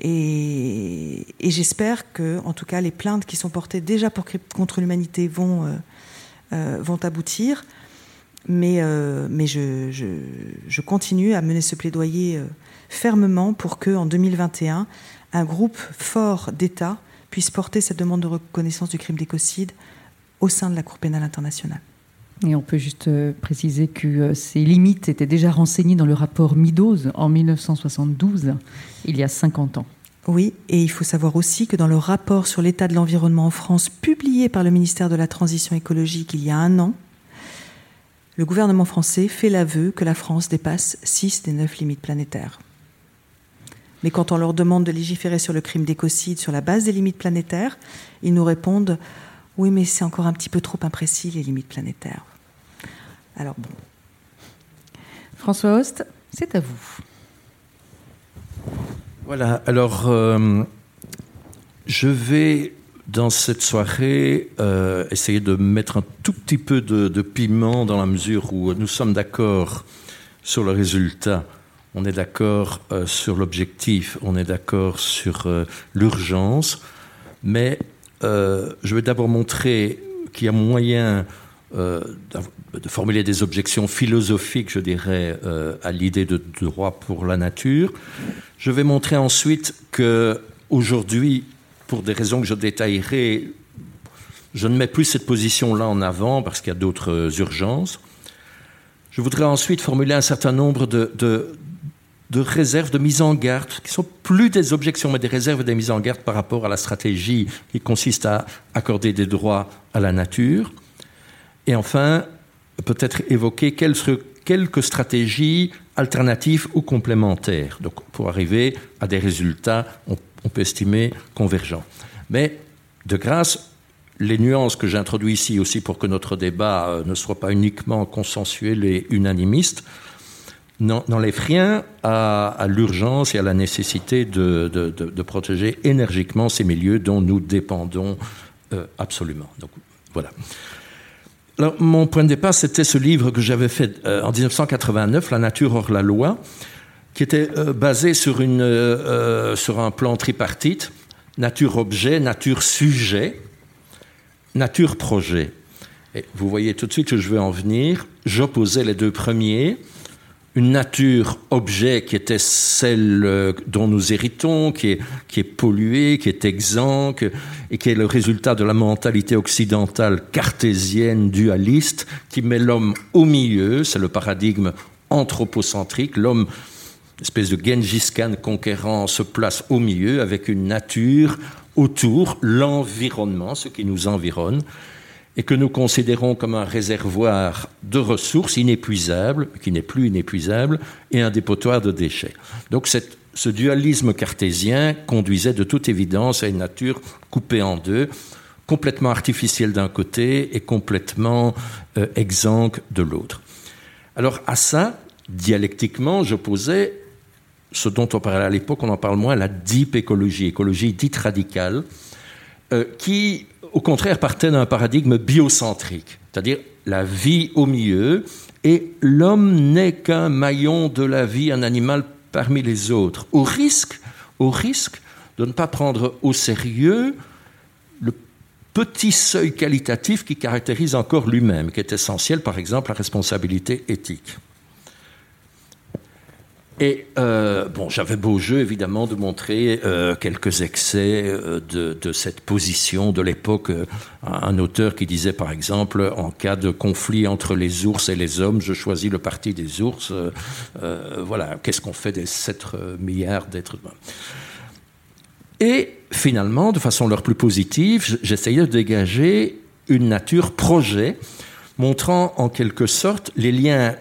Et, j'espère que, en tout cas, les plaintes qui sont portées déjà contre l'humanité vont, euh, euh, aboutir. Mais, euh, je, continue à mener ce plaidoyer fermement pour que, en 2021, un groupe fort d'États puisse porter cette demande de reconnaissance du crime d'écocide au sein de la Cour pénale internationale. Et on peut juste euh, préciser que euh, ces limites étaient déjà renseignées dans le rapport Meadows en 1972, il y a 50 ans. Oui, et il faut savoir aussi que dans le rapport sur l'état de l'environnement en France, publié par le ministère de la Transition écologique il y a un an, le gouvernement français fait l'aveu que la France dépasse 6 des 9 limites planétaires. Mais quand on leur demande de légiférer sur le crime d'écocide sur la base des limites planétaires, ils nous répondent oui, mais c'est encore un petit peu trop imprécis, les limites planétaires. Alors bon. François Host, c'est à vous. Voilà, alors euh, je vais dans cette soirée euh, essayer de mettre un tout petit peu de, piment dans la mesure où nous sommes d'accord sur le résultat, on est d'accord euh, sur l'objectif, on est d'accord sur l'urgence, mais euh, je vais d'abord montrer qu'il y a moyen euh, de formuler des objections philosophiques, je dirais, euh, à l'idée de droit pour la nature. Je vais montrer ensuite que aujourd'hui, pour des raisons que je détaillerai, je ne mets plus cette position-là en avant parce qu'il y a d'autres urgences. Je voudrais ensuite formuler un certain nombre de, de réserves, de mise en garde, qui sont plus des objections, mais des réserves et des mises en garde par rapport à la stratégie qui consiste à accorder des droits à la nature. Et enfin, peut-être évoquer quelques stratégies alternatives ou complémentaires, donc pour arriver à des résultats, on, on peut estimer, convergents. Mais de grâce, les nuances que j'introduis ici aussi pour que notre débat euh, ne soit pas uniquement consensuel et unanimiste, n'enlève rien à, à l'urgence et à la nécessité de, de, protéger énergiquement ces milieux dont nous dépendons euh, absolument. Donc voilà. Mon point de départ, c'était ce livre que j'avais fait euh, en 1989, La nature hors la loi, qui était euh, basé sur, une, sur un plan tripartite, nature-objet, nature-sujet, nature-projet. Et vous voyez tout de suite que je veux en venir. J'opposais les deux premiers une nature objet qui était celle euh, dont nous héritons, qui est, polluée, qui est exempt, et qui est le résultat de la mentalité occidentale cartésienne, dualiste, qui met l'homme au milieu, c'est le paradigme anthropocentrique, l'homme, espèce de Genghis Khan conquérant, se place au milieu avec une nature autour, l'environnement, ce qui nous environne, et que nous considérons comme un réservoir de ressources inépuisables, qui n'est plus inépuisable, et un dépotoir de déchets. Donc ce dualisme cartésien conduisait de toute évidence à une nature coupée en deux, complètement artificielle d'un côté et complètement euh, exsangue de l'autre. Alors à ça, dialectiquement, j'opposais ce dont on parlait à l'époque, on en parle moins, la deep écologie, écologie dite radicale, euh, qui au contraire, partait d'un paradigme biocentrique, c'est-à-dire la vie au milieu, et l'homme n'est qu'un maillon de la vie, un animal parmi les autres, au risque, au risque de ne pas prendre au sérieux le petit seuil qualitatif qui caractérise encore lui-même, qui est essentiel, par exemple, la responsabilité éthique. Et euh, bon, j'avais beau jeu évidemment de montrer euh, quelques excès euh, de, de, cette position de l'époque. Un auteur qui disait par exemple, en cas de conflit entre les ours et les hommes, je choisis le parti des ours. voilà, qu'est-ce qu'on fait des 7 milliards d'êtres humains? Et finalement, de façon leur plus positive, j'essayais de dégager une nature projet, montrant en quelque sorte les liens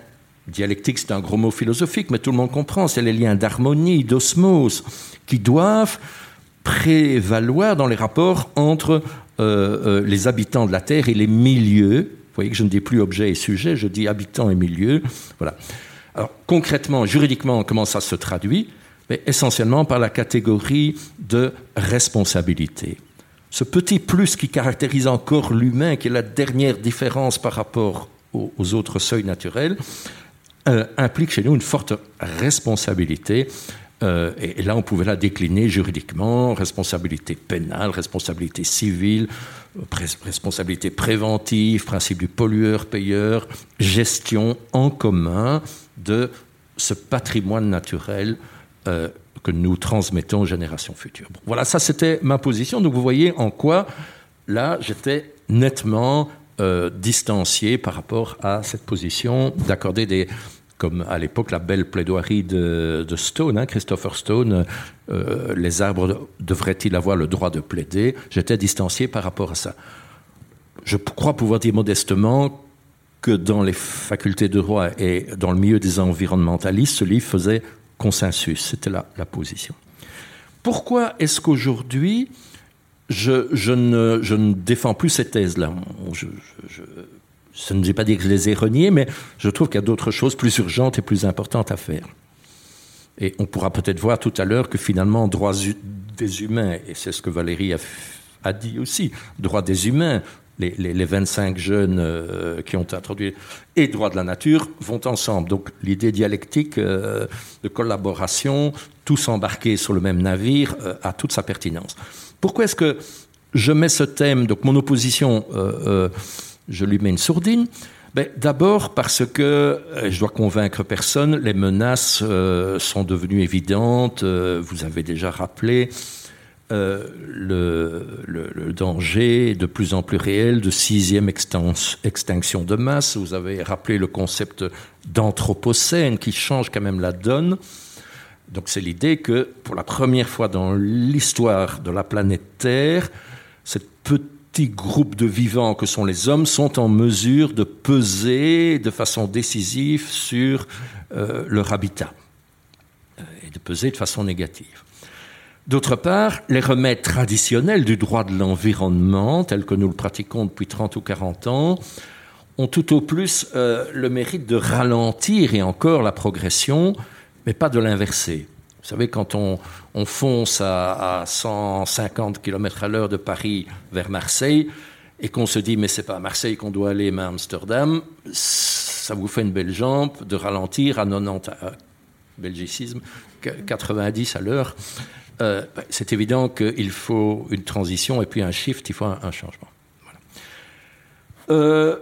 dialectiques, c'est un gros mot philosophique, mais tout le monde comprend, c'est les liens d'harmonie, d'osmose, qui doivent prévaloir dans les rapports entre euh, euh, les habitants de la Terre et les milieux. Vous voyez que je ne dis plus objet et sujet, je dis habitants et milieux. Voilà. Alors concrètement, juridiquement, comment ça se traduit? Mais essentiellement par la catégorie de responsabilité. Ce petit plus qui caractérise encore l'humain, qui est la dernière différence par rapport aux, autres seuils naturels, euh, implique chez nous une forte responsabilité euh, et, là, on pouvait la décliner juridiquement, responsabilité pénale, responsabilité civile, responsabilité préventive, principe du pollueur-payeur, gestion en commun de ce patrimoine naturel euh, que nous transmettons aux générations futures. voilà, ça c'était ma position. Donc vous voyez en quoi, là, j'étais nettement distancié par rapport à cette position d'accorder des, comme à l'époque la belle plaidoirie de, Stone, hein, Christopher Stone, euh, les arbres devraient-ils avoir le droit de plaider? J'étais distancié par rapport à ça. Je crois pouvoir dire modestement que dans les facultés de droit et dans le milieu des environnementalistes, ce livre faisait consensus. C'était la, la position. Pourquoi est-ce qu'aujourd'hui, je, ne, défends plus cette thèse-là je, ça ne veut pas dire que je les ai reniés, mais je trouve qu'il y a d'autres choses plus urgentes et plus importantes à faire. Et on pourra peut-être voir tout à l'heure que finalement, droits des humains, et c'est ce que Valérie a, dit aussi, droits des humains, les, les, 25 jeunes euh, qui ont introduit, et droits de la nature vont ensemble. Donc l'idée dialectique euh, de collaboration, tous embarqués sur le même navire, euh, a toute sa pertinence. Pourquoi est-ce que je mets ce thème, donc mon opposition je lui mets une sourdine ben, D'abord parce que, euh, je dois convaincre personne, les menaces euh, sont devenues évidentes. Euh, vous avez déjà rappelé le, le, danger de plus en plus réel de sixième extinction de masse. Vous avez rappelé le concept d'anthropocène qui change quand même la donne. Donc c'est l'idée que pour la première fois dans l'histoire de la planète Terre, cette petite petits groupes de vivants que sont les hommes sont en mesure de peser de façon décisive sur euh, leur habitat euh, et de peser de façon négative. D'autre part, les remèdes traditionnels du droit de l'environnement, tels que nous le pratiquons depuis 30 ou 40 ans, ont tout au plus euh, le mérite de ralentir et encore la progression, mais pas de l'inverser. Vous savez, quand on, fonce à, 150 km à l'heure de Paris vers Marseille et qu'on se dit mais c'est pas à Marseille qu'on doit aller mais à Amsterdam, ça vous fait une belle jambe de ralentir à 90, euh, belgicisme, 90 à l'heure. Euh, c'est évident qu'il faut une transition et puis un shift, il faut un, changement. Euh,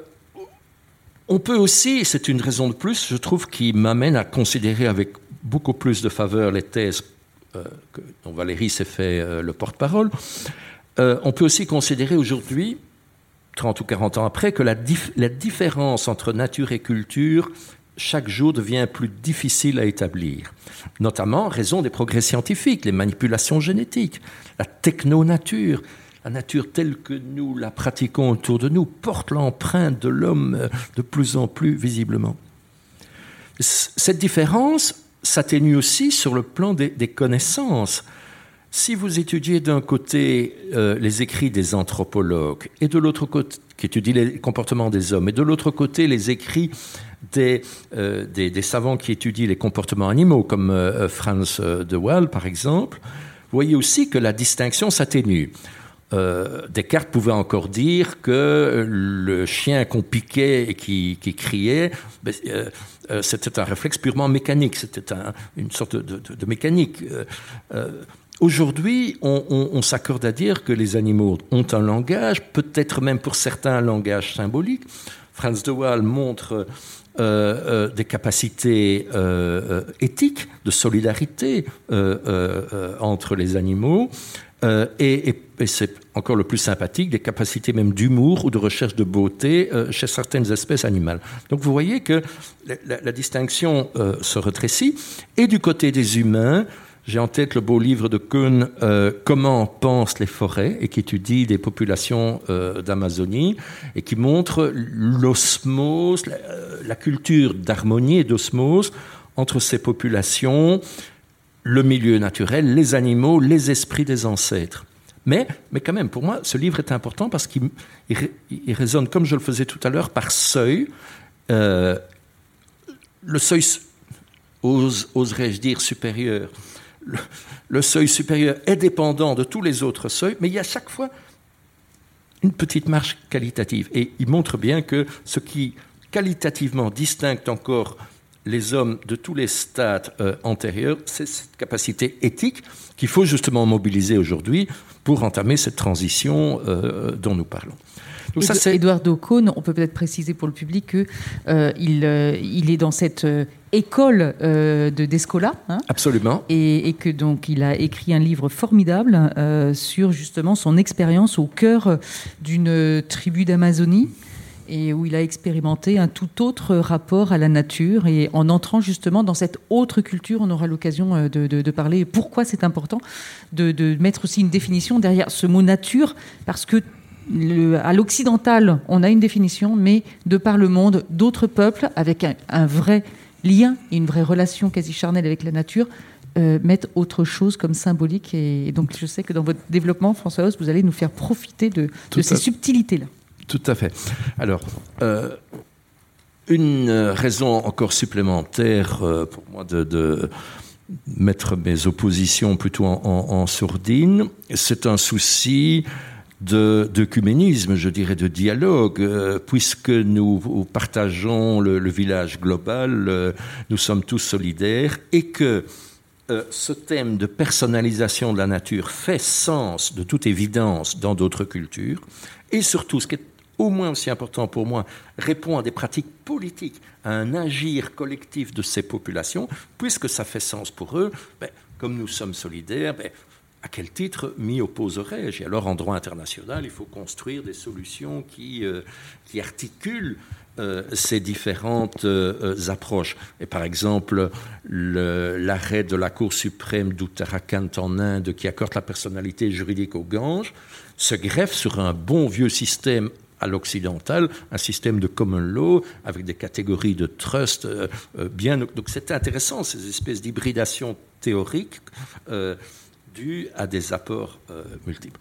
on peut aussi, c'est une raison de plus, je trouve, qui m'amène à considérer avec beaucoup plus de faveur les thèses euh, dont Valérie s'est fait euh, le porte-parole. Euh, on peut aussi considérer aujourd'hui, 30 ou 40 ans après, que la, la, différence entre nature et culture, chaque jour, devient plus difficile à établir, notamment en raison des progrès scientifiques, les manipulations génétiques, la techno-nature. La nature telle que nous la pratiquons autour de nous porte l'empreinte de l'homme de plus en plus visiblement. Cette différence, s'atténue aussi sur le plan des, connaissances. Si vous étudiez d'un côté euh, les écrits des anthropologues et de l'autre côté, qui étudient les comportements des hommes, et de l'autre côté les écrits des, euh, savants qui étudient les comportements animaux, comme euh, Franz de Waal par exemple, vous voyez aussi que la distinction s'atténue. Descartes pouvait encore dire que le chien qu'on piquait et qui, qui criait, ben, euh, c'était un réflexe purement mécanique, c'était une sorte de, mécanique. Euh, euh, aujourd'hui, on, s'accorde à dire que les animaux ont un langage, peut-être même pour certains un langage symbolique. Franz de Waal montre des capacités éthiques, de solidarité entre les animaux. Euh, et, c'est encore le plus sympathique, des capacités même d'humour ou de recherche de beauté euh, chez certaines espèces animales. Donc vous voyez que la, distinction euh, se rétrécit. Et du côté des humains, J'ai en tête le beau livre de Kuhn, Comment pensent les forêts, et qui étudie des populations d'Amazonie, et qui montre l'osmose, la, la, culture d'harmonie et d'osmose entre ces populations, le milieu naturel, les animaux, les esprits des ancêtres. Mais, mais quand même, pour moi, ce livre est important parce qu'il il, résonne, comme je le faisais tout à l'heure, par seuil. Euh, le seuil, ose, oserais-je dire, supérieur. Le, seuil supérieur est dépendant de tous les autres seuils, mais il y a chaque fois une petite marche qualitative. Et il montre bien que ce qui qualitativement distingue encore les hommes de tous les stades euh, antérieurs, c'est cette capacité éthique qu'il faut justement mobiliser aujourd'hui pour entamer cette transition euh, dont nous parlons. Donc ça, Eduardo Cohn, on peut peut-être préciser pour le public qu'il euh, il, est dans cette euh, école de Descola. Hein, Absolument. Et, et, que donc il a écrit un livre formidable sur justement son expérience au cœur d'une tribu d'Amazonie et où il a expérimenté un tout autre rapport à la nature. Et en entrant justement dans cette autre culture, on aura l'occasion de, de, de, parler pourquoi c'est important de, de, mettre aussi une définition derrière ce mot nature, parce que le, à l'occidental, on a une définition, mais de par le monde, d'autres peuples, avec un, un, vrai lien et une vraie relation quasi charnelle avec la nature, euh, mettent autre chose comme symbolique. Et, et, donc, je sais que dans votre développement, François Hauss, vous allez nous faire profiter de, de ces subtilités-là. Tout à fait. Alors, euh, une raison encore supplémentaire euh, pour moi de, de mettre mes oppositions plutôt en, sourdine, c'est un souci d'œcuménisme, je dirais, de dialogue, euh, puisque nous partageons le, village global, nous sommes tous solidaires, et que ce thème de personnalisation de la nature fait sens, de toute évidence, dans d'autres cultures, et surtout, ce qui est au moins aussi important pour moi, répond à des pratiques politiques, à un agir collectif de ces populations, puisque ça fait sens pour eux, ben, comme nous sommes solidaires, ben, à quel titre m'y opposerais-je? Et alors, en droit international, il faut construire des solutions qui, euh, articulent euh, ces différentes euh, approches. Et par exemple, l'arrêt de la Cour suprême d'Uttarakhand en Inde qui accorde la personnalité juridique aux Ganges se greffe sur un bon vieux système à l'occidental, un système de common law avec des catégories de trust euh, bien. Donc c'était intéressant, ces espèces d'hybridation théorique. Euh, dû à des apports euh, multiples.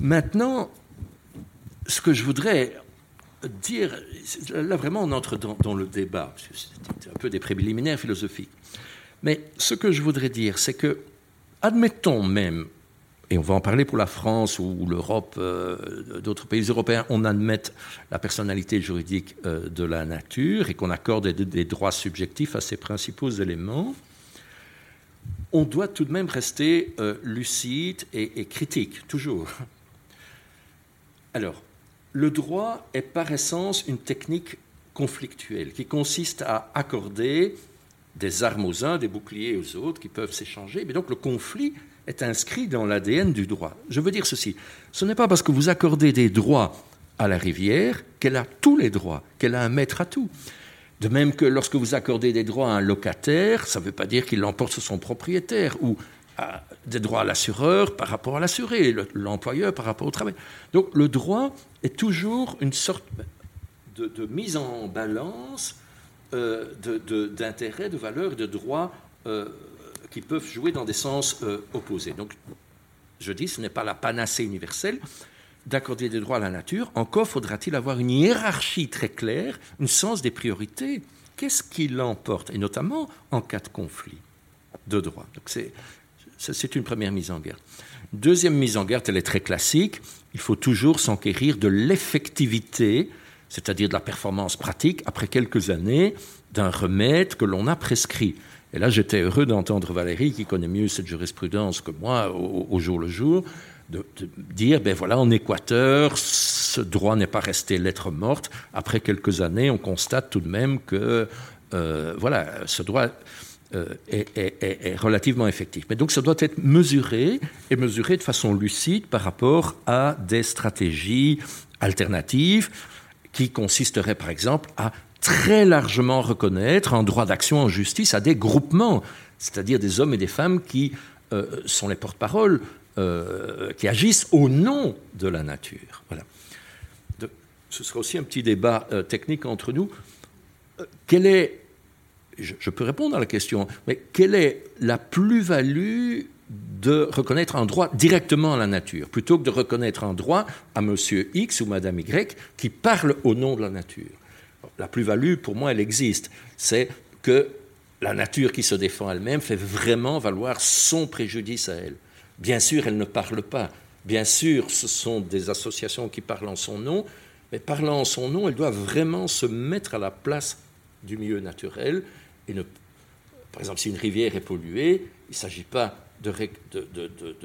Maintenant, ce que je voudrais dire, là vraiment on entre dans, dans le débat, c'est un peu des préliminaires philosophiques, mais ce que je voudrais dire, c'est que, admettons même, et on va en parler pour la France ou l'Europe, euh, d'autres pays européens, on admette la personnalité juridique euh, de la nature et qu'on accorde des, droits subjectifs à ces principaux éléments on doit tout de même rester euh, lucide et, critique, toujours. Alors, le droit est par essence une technique conflictuelle qui consiste à accorder des armes aux uns, des boucliers aux autres qui peuvent s'échanger. Mais donc le conflit est inscrit dans l'ADN du droit. Je veux dire ceci, ce n'est pas parce que vous accordez des droits à la rivière qu'elle a tous les droits, qu'elle a un maître à tout. De même que lorsque vous accordez des droits à un locataire, ça ne veut pas dire qu'il l'emporte sur son propriétaire, ou des droits à l'assureur par rapport à l'assuré, l'employeur par rapport au travail. Donc le droit est toujours une sorte de, mise en balance euh, d'intérêts, de, de, valeurs de droits euh, qui peuvent jouer dans des sens euh, opposés. Donc je dis, ce n'est pas la panacée universelle, d'accorder des droits à la nature, encore faudra-t-il avoir une hiérarchie très claire, un sens des priorités. Qu'est-ce qui l'emporte? Et notamment en cas de conflit de droit. Donc c'est, c'est une première mise en garde. Deuxième mise en garde, elle est très classique. Il faut toujours s'enquérir de l'effectivité, c'est-à-dire de la performance pratique, après quelques années, d'un remède que l'on a prescrit. Et là, j'étais heureux d'entendre Valérie, qui connaît mieux cette jurisprudence que moi au, jour le jour, de, dire, ben voilà, en Équateur, ce droit n'est pas resté lettre morte. Après quelques années, on constate tout de même que, euh, voilà, ce droit euh, est, relativement effectif. Mais donc, ça doit être mesuré et mesuré de façon lucide par rapport à des stratégies alternatives qui consisteraient, par exemple, à très largement reconnaître un droit d'action en justice à des groupements c'est-à-dire des hommes et des femmes qui sont les porte-parole, qui agissent au nom de la nature. Voilà. ce sera aussi un petit débat technique entre nous. quelle est je, peux répondre à la question, mais quelle est la plus-value de reconnaître un droit directement à la nature, plutôt que de reconnaître un droit à monsieur X ou madame Y qui parle au nom de la nature? La plus-value, pour moi, elle existe. C'est que la nature qui se défend elle-même fait vraiment valoir son préjudice à elle. Bien sûr, elle ne parle pas. Bien sûr, ce sont des associations qui parlent en son nom, mais parlant en son nom, elle doit vraiment se mettre à la place du milieu naturel par exemple, si une rivière est polluée, il ne s'agit pas de,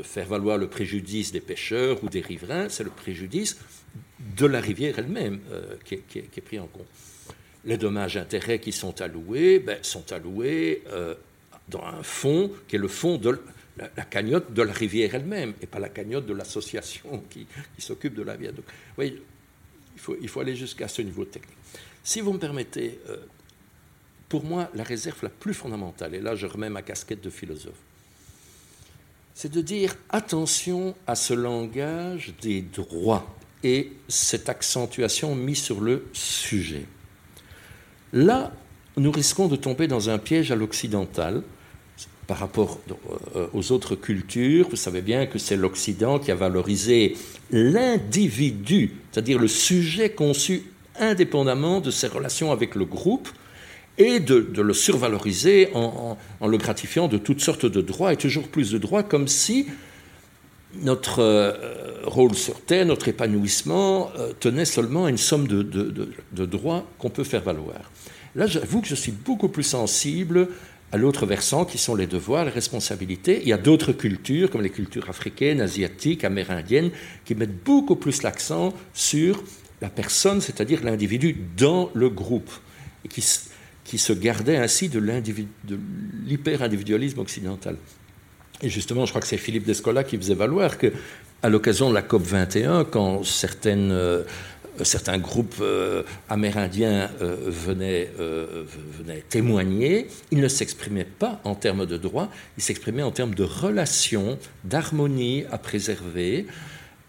faire valoir le préjudice des pêcheurs ou des riverains, c'est le préjudice de la rivière elle-même euh, qui, est pris en compte. Les dommages-intérêts qui sont alloués ben, sont alloués euh, dans un fonds qui est le fonds de la, cagnotte de la rivière elle-même et pas la cagnotte de l'association qui, s'occupe de la rivière. Donc, il faut, il faut aller jusqu'à ce niveau technique. Si vous me permettez, euh, pour moi, la réserve la plus fondamentale, et là je remets ma casquette de philosophe, c'est de dire attention à ce langage des droits et cette accentuation mise sur le sujet. Là, nous risquons de tomber dans un piège à l'occidental par rapport euh, aux autres cultures. Vous savez bien que c'est l'Occident qui a valorisé l'individu, c'est-à-dire le sujet conçu indépendamment de ses relations avec le groupe, et de, le survaloriser en, le gratifiant de toutes sortes de droits et toujours plus de droits, comme si notre euh, rôle sur Terre, notre épanouissement euh, tenait seulement à une somme de, droits qu'on peut faire valoir. Là, j'avoue que je suis beaucoup plus sensible à l'autre versant, qui sont les devoirs, les responsabilités. Il y a d'autres cultures, comme les cultures africaines, asiatiques, amérindiennes, qui mettent beaucoup plus l'accent sur la personne, c'est-à-dire l'individu dans le groupe, et qui, qui se gardait ainsi de l'hyper-individualisme occidental. Et justement, je crois que c'est Philippe Descola qui faisait valoir que, à l'occasion de la COP 21, quand euh, certains groupes euh, amérindiens euh, venaient, venaient, témoigner, ils ne s'exprimaient pas en termes de droits, ils s'exprimaient en termes de relations, d'harmonie à préserver,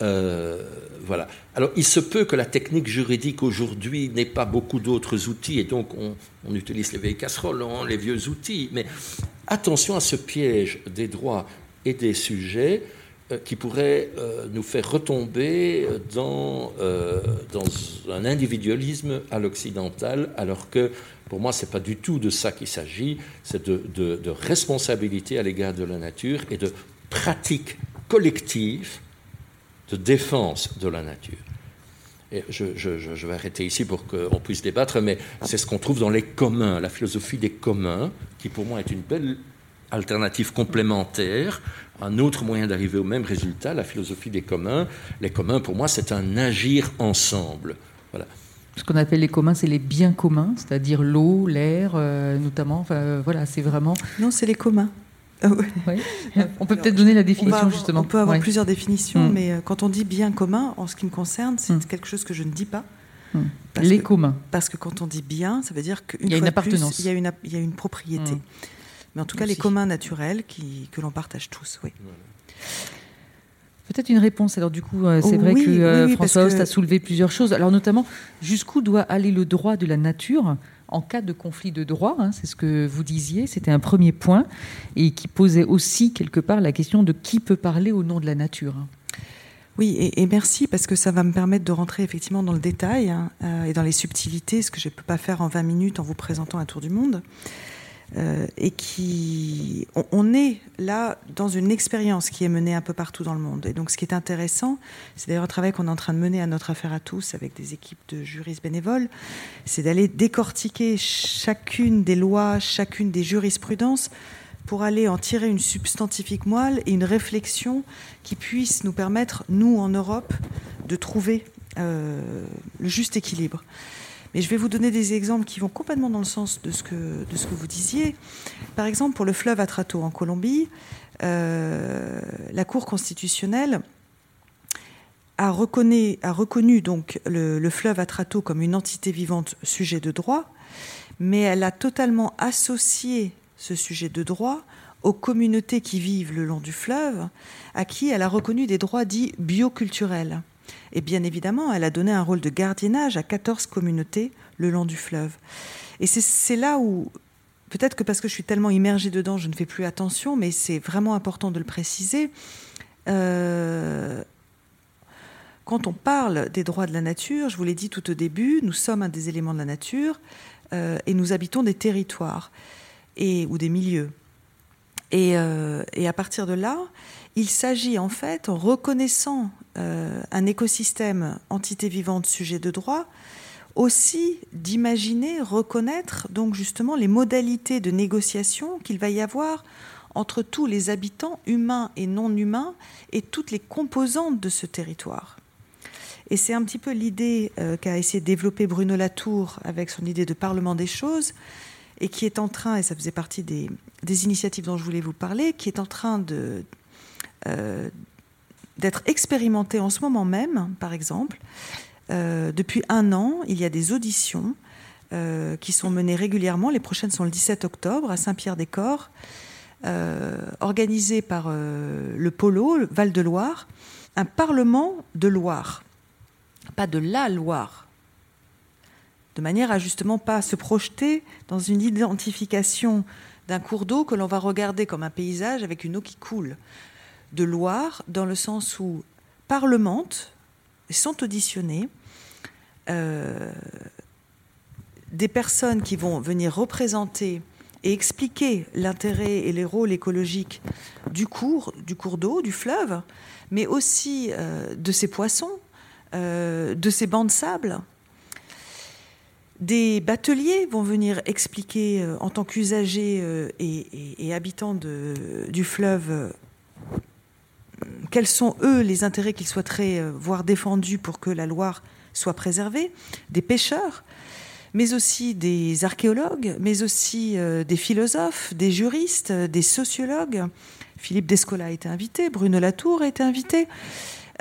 euh, voilà. Alors, il se peut que la technique juridique aujourd'hui n'ait pas beaucoup d'autres outils, et donc on, utilise les vieilles casseroles, hein, les vieux outils, mais attention à ce piège des droits et des sujets euh, qui pourrait euh, nous faire retomber dans, un individualisme à l'occidental, alors que pour moi, ce n'est pas du tout de ça qu'il s'agit, c'est de, de responsabilité à l'égard de la nature et de pratique collective de défense de la nature. Et je, vais arrêter ici pour qu'on puisse débattre, mais c'est ce qu'on trouve dans les communs, la philosophie des communs, qui pour moi est une belle alternative complémentaire, un autre moyen d'arriver au même résultat, la philosophie des communs. Les communs, pour moi, c'est un agir ensemble. Voilà. Ce qu'on appelle les communs, c'est les biens communs, c'est-à-dire l'eau, l'air, euh, notamment. Enfin, voilà, c'est vraiment. Non, c'est les communs. Ah on peut peut-être donner la définition justement. On peut avoir plusieurs définitions, mm. mais euh, quand on dit bien commun, en ce qui me concerne, c'est mm. quelque chose que je ne dis pas. Mm. Les communs. Parce que quand on dit bien, ça veut dire qu'il y a une appartenance. il, y a une, il y a une propriété. Mais en tout cas, les communs naturels qui, que l'on partage tous, oui. Peut-être une réponse. Alors du coup, euh, c'est vrai que euh, François Host a soulevé plusieurs choses. Alors notamment, jusqu'où doit aller le droit de la nature en cas de conflit de droit, hein, c'est ce que vous disiez, c'était un premier point, et qui posait aussi quelque part la question de qui peut parler au nom de la nature. Oui, et, merci parce que ça va me permettre de rentrer effectivement dans le détail hein, euh, et dans les subtilités, ce que je ne peux pas faire en 20 minutes en vous présentant un tour du monde. Euh, et qui on, est là dans une expérience qui est menée un peu partout dans le monde. Et donc, ce qui est intéressant, c'est d'ailleurs un travail qu'on est en train de mener à notre affaire à tous avec des équipes de juristes bénévoles, c'est d'aller décortiquer chacune des lois, chacune des jurisprudences pour aller en tirer une substantifique moelle et une réflexion qui puisse nous permettre, nous en Europe, de trouver euh, le juste équilibre. Mais je vais vous donner des exemples qui vont complètement dans le sens de ce que, vous disiez. Par exemple, pour le fleuve Atrato en Colombie, euh, la Cour constitutionnelle a, reconnu, a reconnu donc le, le, fleuve Atrato comme une entité vivante sujet de droit, mais elle a totalement associé ce sujet de droit aux communautés qui vivent le long du fleuve, à qui elle a reconnu des droits dits bioculturels. Et bien évidemment, elle a donné un rôle de gardiennage à 14 communautés le long du fleuve. Et c'est là où, peut-être que parce que je suis tellement immergée dedans, je ne fais plus attention, mais c'est vraiment important de le préciser. Euh, quand on parle des droits de la nature, je vous l'ai dit tout au début, nous sommes un des éléments de la nature euh, et nous habitons des territoires et, ou des milieux. Et, euh, et, à partir de là, il s'agit en fait, en reconnaissant euh, un écosystème entité vivante sujet de droit, aussi d'imaginer, reconnaître donc justement les modalités de négociation qu'il va y avoir entre tous les habitants humains et non humains et toutes les composantes de ce territoire. Et c'est un petit peu l'idée euh, qu'a essayé de développer Bruno Latour avec son idée de parlement des choses, et qui est en train, et ça faisait partie des, initiatives dont je voulais vous parler, qui est en train de, euh, d'être expérimenté en ce moment même, par exemple. Euh, depuis un an, il y a des auditions qui sont menées régulièrement. Les prochaines sont le 17 octobre à Saint-Pierre-des-Corps, organisées par le Polo, Val-de-Loire, un parlement de Loire pas de la Loire, de manière à justement pas se projeter dans une identification d'un cours d'eau que l'on va regarder comme un paysage avec une eau qui coule. De Loire, dans le sens où parlementent, sont auditionnés euh, des personnes qui vont venir représenter et expliquer l'intérêt et les rôles écologiques du cours, du cours d'eau, du fleuve, mais aussi euh, de ces poissons, euh, de ces bancs de sable. Des bateliers vont venir expliquer en tant qu'usagers et, habitants du fleuve quels sont eux les intérêts qu'ils souhaiteraient voir défendus pour que la Loire soit préservée, des pêcheurs, mais aussi des archéologues, mais aussi des philosophes, des juristes, des sociologues. Philippe Descola a été invité, Bruno Latour a été invité.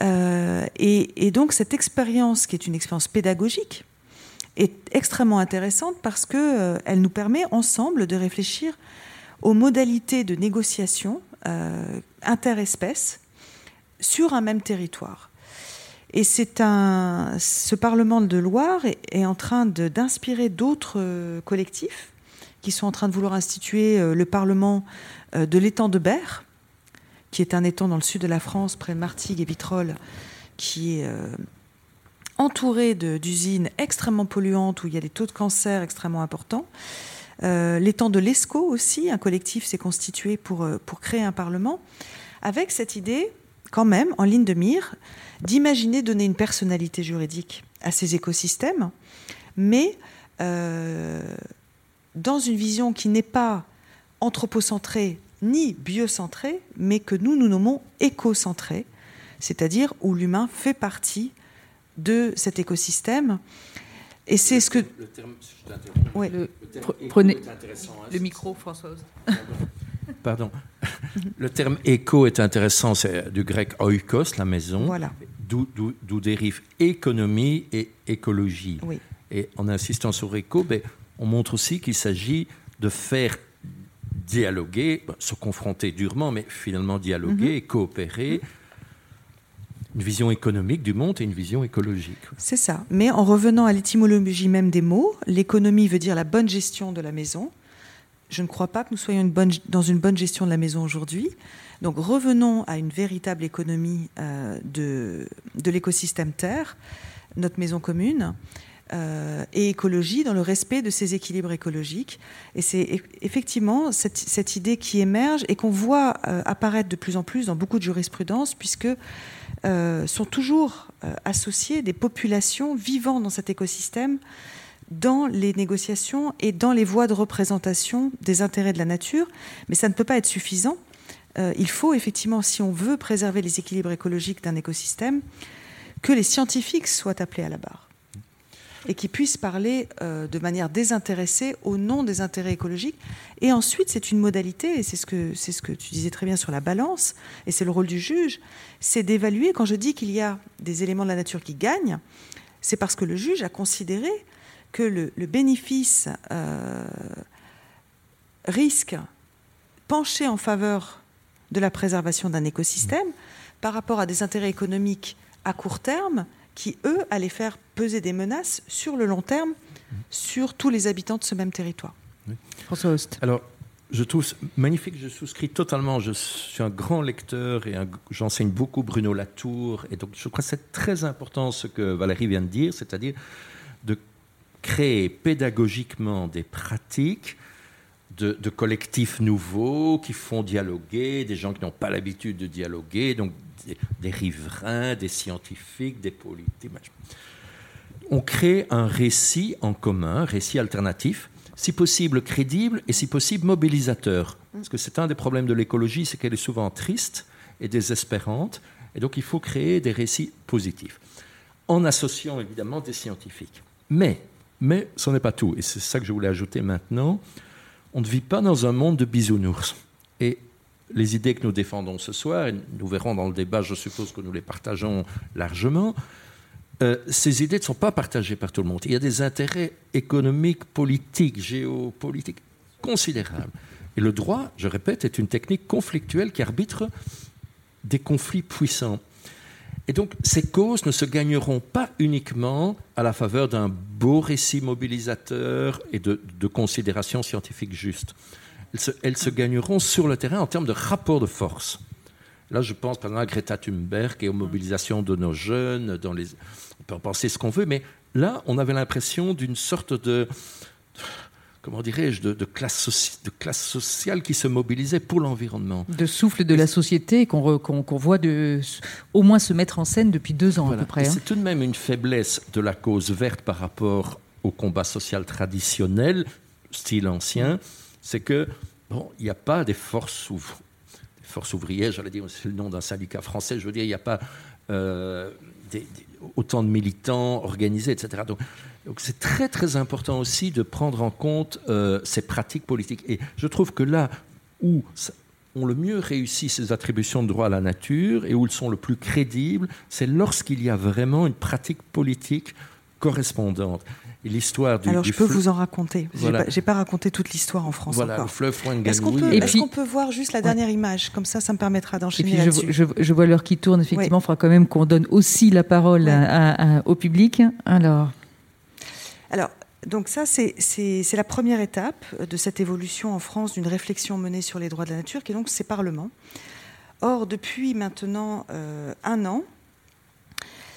Euh, et, donc cette expérience, qui est une expérience pédagogique, est extrêmement intéressante parce qu'elle euh, elle nous permet ensemble de réfléchir aux modalités de négociation euh, interespèces sur un même territoire. Et c'est un, ce Parlement de Loire est, en train d'inspirer d'autres collectifs qui sont en train de vouloir instituer le Parlement de l'étang de Berre, qui est un étang dans le sud de la France, près de Martigues et Vitrolles, qui est euh, entouré d'usines extrêmement polluantes où il y a des taux de cancer extrêmement importants. Euh, l'étang de l'ESCO aussi, un collectif s'est constitué pour, euh, pour créer un parlement, avec cette idée, quand même, en ligne de mire, d'imaginer donner une personnalité juridique à ces écosystèmes, mais dans une vision qui n'est pas anthropocentrée ni biocentré, mais que nous nous nommons écocentré, c'est-à-dire où l'humain fait partie de cet écosystème. Et c'est ce que. Le terme, ouais. le, prenez hein, le micro, Françoise. Pardon. Le terme éco est intéressant, c'est du grec oikos, la maison, voilà. d'où dérive économie et écologie. Oui. Et en insistant sur éco, ben, on montre aussi qu'il s'agit de faire dialoguer, se confronter durement, mais finalement dialoguer mhm. et coopérer. Une vision économique du monde et une vision écologique. C'est ça. Mais en revenant à l'étymologie même des mots, l'économie veut dire la bonne gestion de la maison. Je ne crois pas que nous soyons dans une bonne gestion de la maison aujourd'hui. Donc revenons à une véritable économie euh, de, l'écosystème Terre, notre maison commune. Euh, et écologie dans le respect de ces équilibres écologiques. Et c'est effectivement cette, idée qui émerge et qu'on voit euh, apparaître de plus en plus dans beaucoup de jurisprudence, puisque sont toujours associées des populations vivant dans cet écosystème dans les négociations et dans les voies de représentation des intérêts de la nature. Mais ça ne peut pas être suffisant. il faut effectivement, si on veut préserver les équilibres écologiques d'un écosystème, que les scientifiques soient appelés à la barre et qui puissent parler euh, de manière désintéressée au nom des intérêts écologiques. Et ensuite, c'est une modalité, et c'est ce, c'est ce que tu disais très bien sur la balance, et c'est le rôle du juge, c'est d'évaluer, quand je dis qu'il y a des éléments de la nature qui gagnent, c'est parce que le juge a considéré que le, bénéfice euh, risque pencher en faveur de la préservation d'un écosystème par rapport à des intérêts économiques à court terme qui, eux, allaient faire peser des menaces sur le long terme sur tous les habitants de ce même territoire. François Host. Alors, je trouve magnifique, je souscris totalement. Je suis un grand lecteur et j'enseigne beaucoup Bruno Latour. Et donc, je crois que c'est très important ce que Valérie vient de dire, c'est-à-dire créer pédagogiquement des pratiques de, collectifs nouveaux qui font dialoguer, des gens qui n'ont pas l'habitude de dialoguer, donc des, riverains, des scientifiques, des politiques. On crée un récit en commun, un récit alternatif, si possible crédible et si possible mobilisateur. Parce que c'est un des problèmes de l'écologie, c'est qu'elle est souvent triste et désespérante, et donc il faut créer des récits positifs, en associant évidemment des scientifiques. Mais, mais ce n'est pas tout, et c'est ça que je voulais ajouter maintenant on ne vit pas dans un monde de bisounours. Et les idées que nous défendons ce soir, et nous verrons dans le débat, je suppose que nous les partageons largement, euh, ces idées ne sont pas partagées par tout le monde. Il y a des intérêts économiques, politiques, géopolitiques considérables. Et le droit, je répète, est une technique conflictuelle qui arbitre des conflits puissants. Et donc, ces causes ne se gagneront pas uniquement à la faveur d'un beau récit mobilisateur et de, considérations scientifiques justes. Elles se, gagneront sur le terrain en termes de rapport de force. Là, je pense par exemple à Greta Thunberg et aux mobilisations de nos jeunes. Dans les... On peut en penser ce qu'on veut, mais là, on avait l'impression d'une sorte de comment dirais-je, de, classe de classe sociale qui se mobilisait pour l'environnement. De souffle de la société qu'on voit de, au moins se mettre en scène depuis deux ans à peu près. Hein. C'est tout de même une faiblesse de la cause verte par rapport au combat social traditionnel, style ancien, c'est que bon, il n'y a pas des forces, forces ouvrières, j'allais dire, c'est le nom d'un syndicat français, je veux dire, il n'y a pas euh, autant de militants organisés, etc. Donc, c'est très très important aussi de prendre en compte euh, ces pratiques politiques. Et je trouve que là où ont le mieux réussi ces attributions de droit à la nature et où ils sont le plus crédibles, c'est lorsqu'il y a vraiment une pratique politique correspondante. L'histoire du. Alors je peux vous en raconter. Voilà. J'ai pas, pas, raconté toute l'histoire en France voilà, encore. Le fleuve Est-ce qu'on peut, est peut, voir juste la dernière image? Comme ça, ça me permettra d'enchaîner là-dessus. Je, je, vois l'heure qui tourne. Effectivement, il faudra quand même qu'on donne aussi la parole au public. Alors. Alors, donc ça, c'est la première étape de cette évolution en France d'une réflexion menée sur les droits de la nature, qui est donc ces parlements. Or, depuis maintenant euh, un an,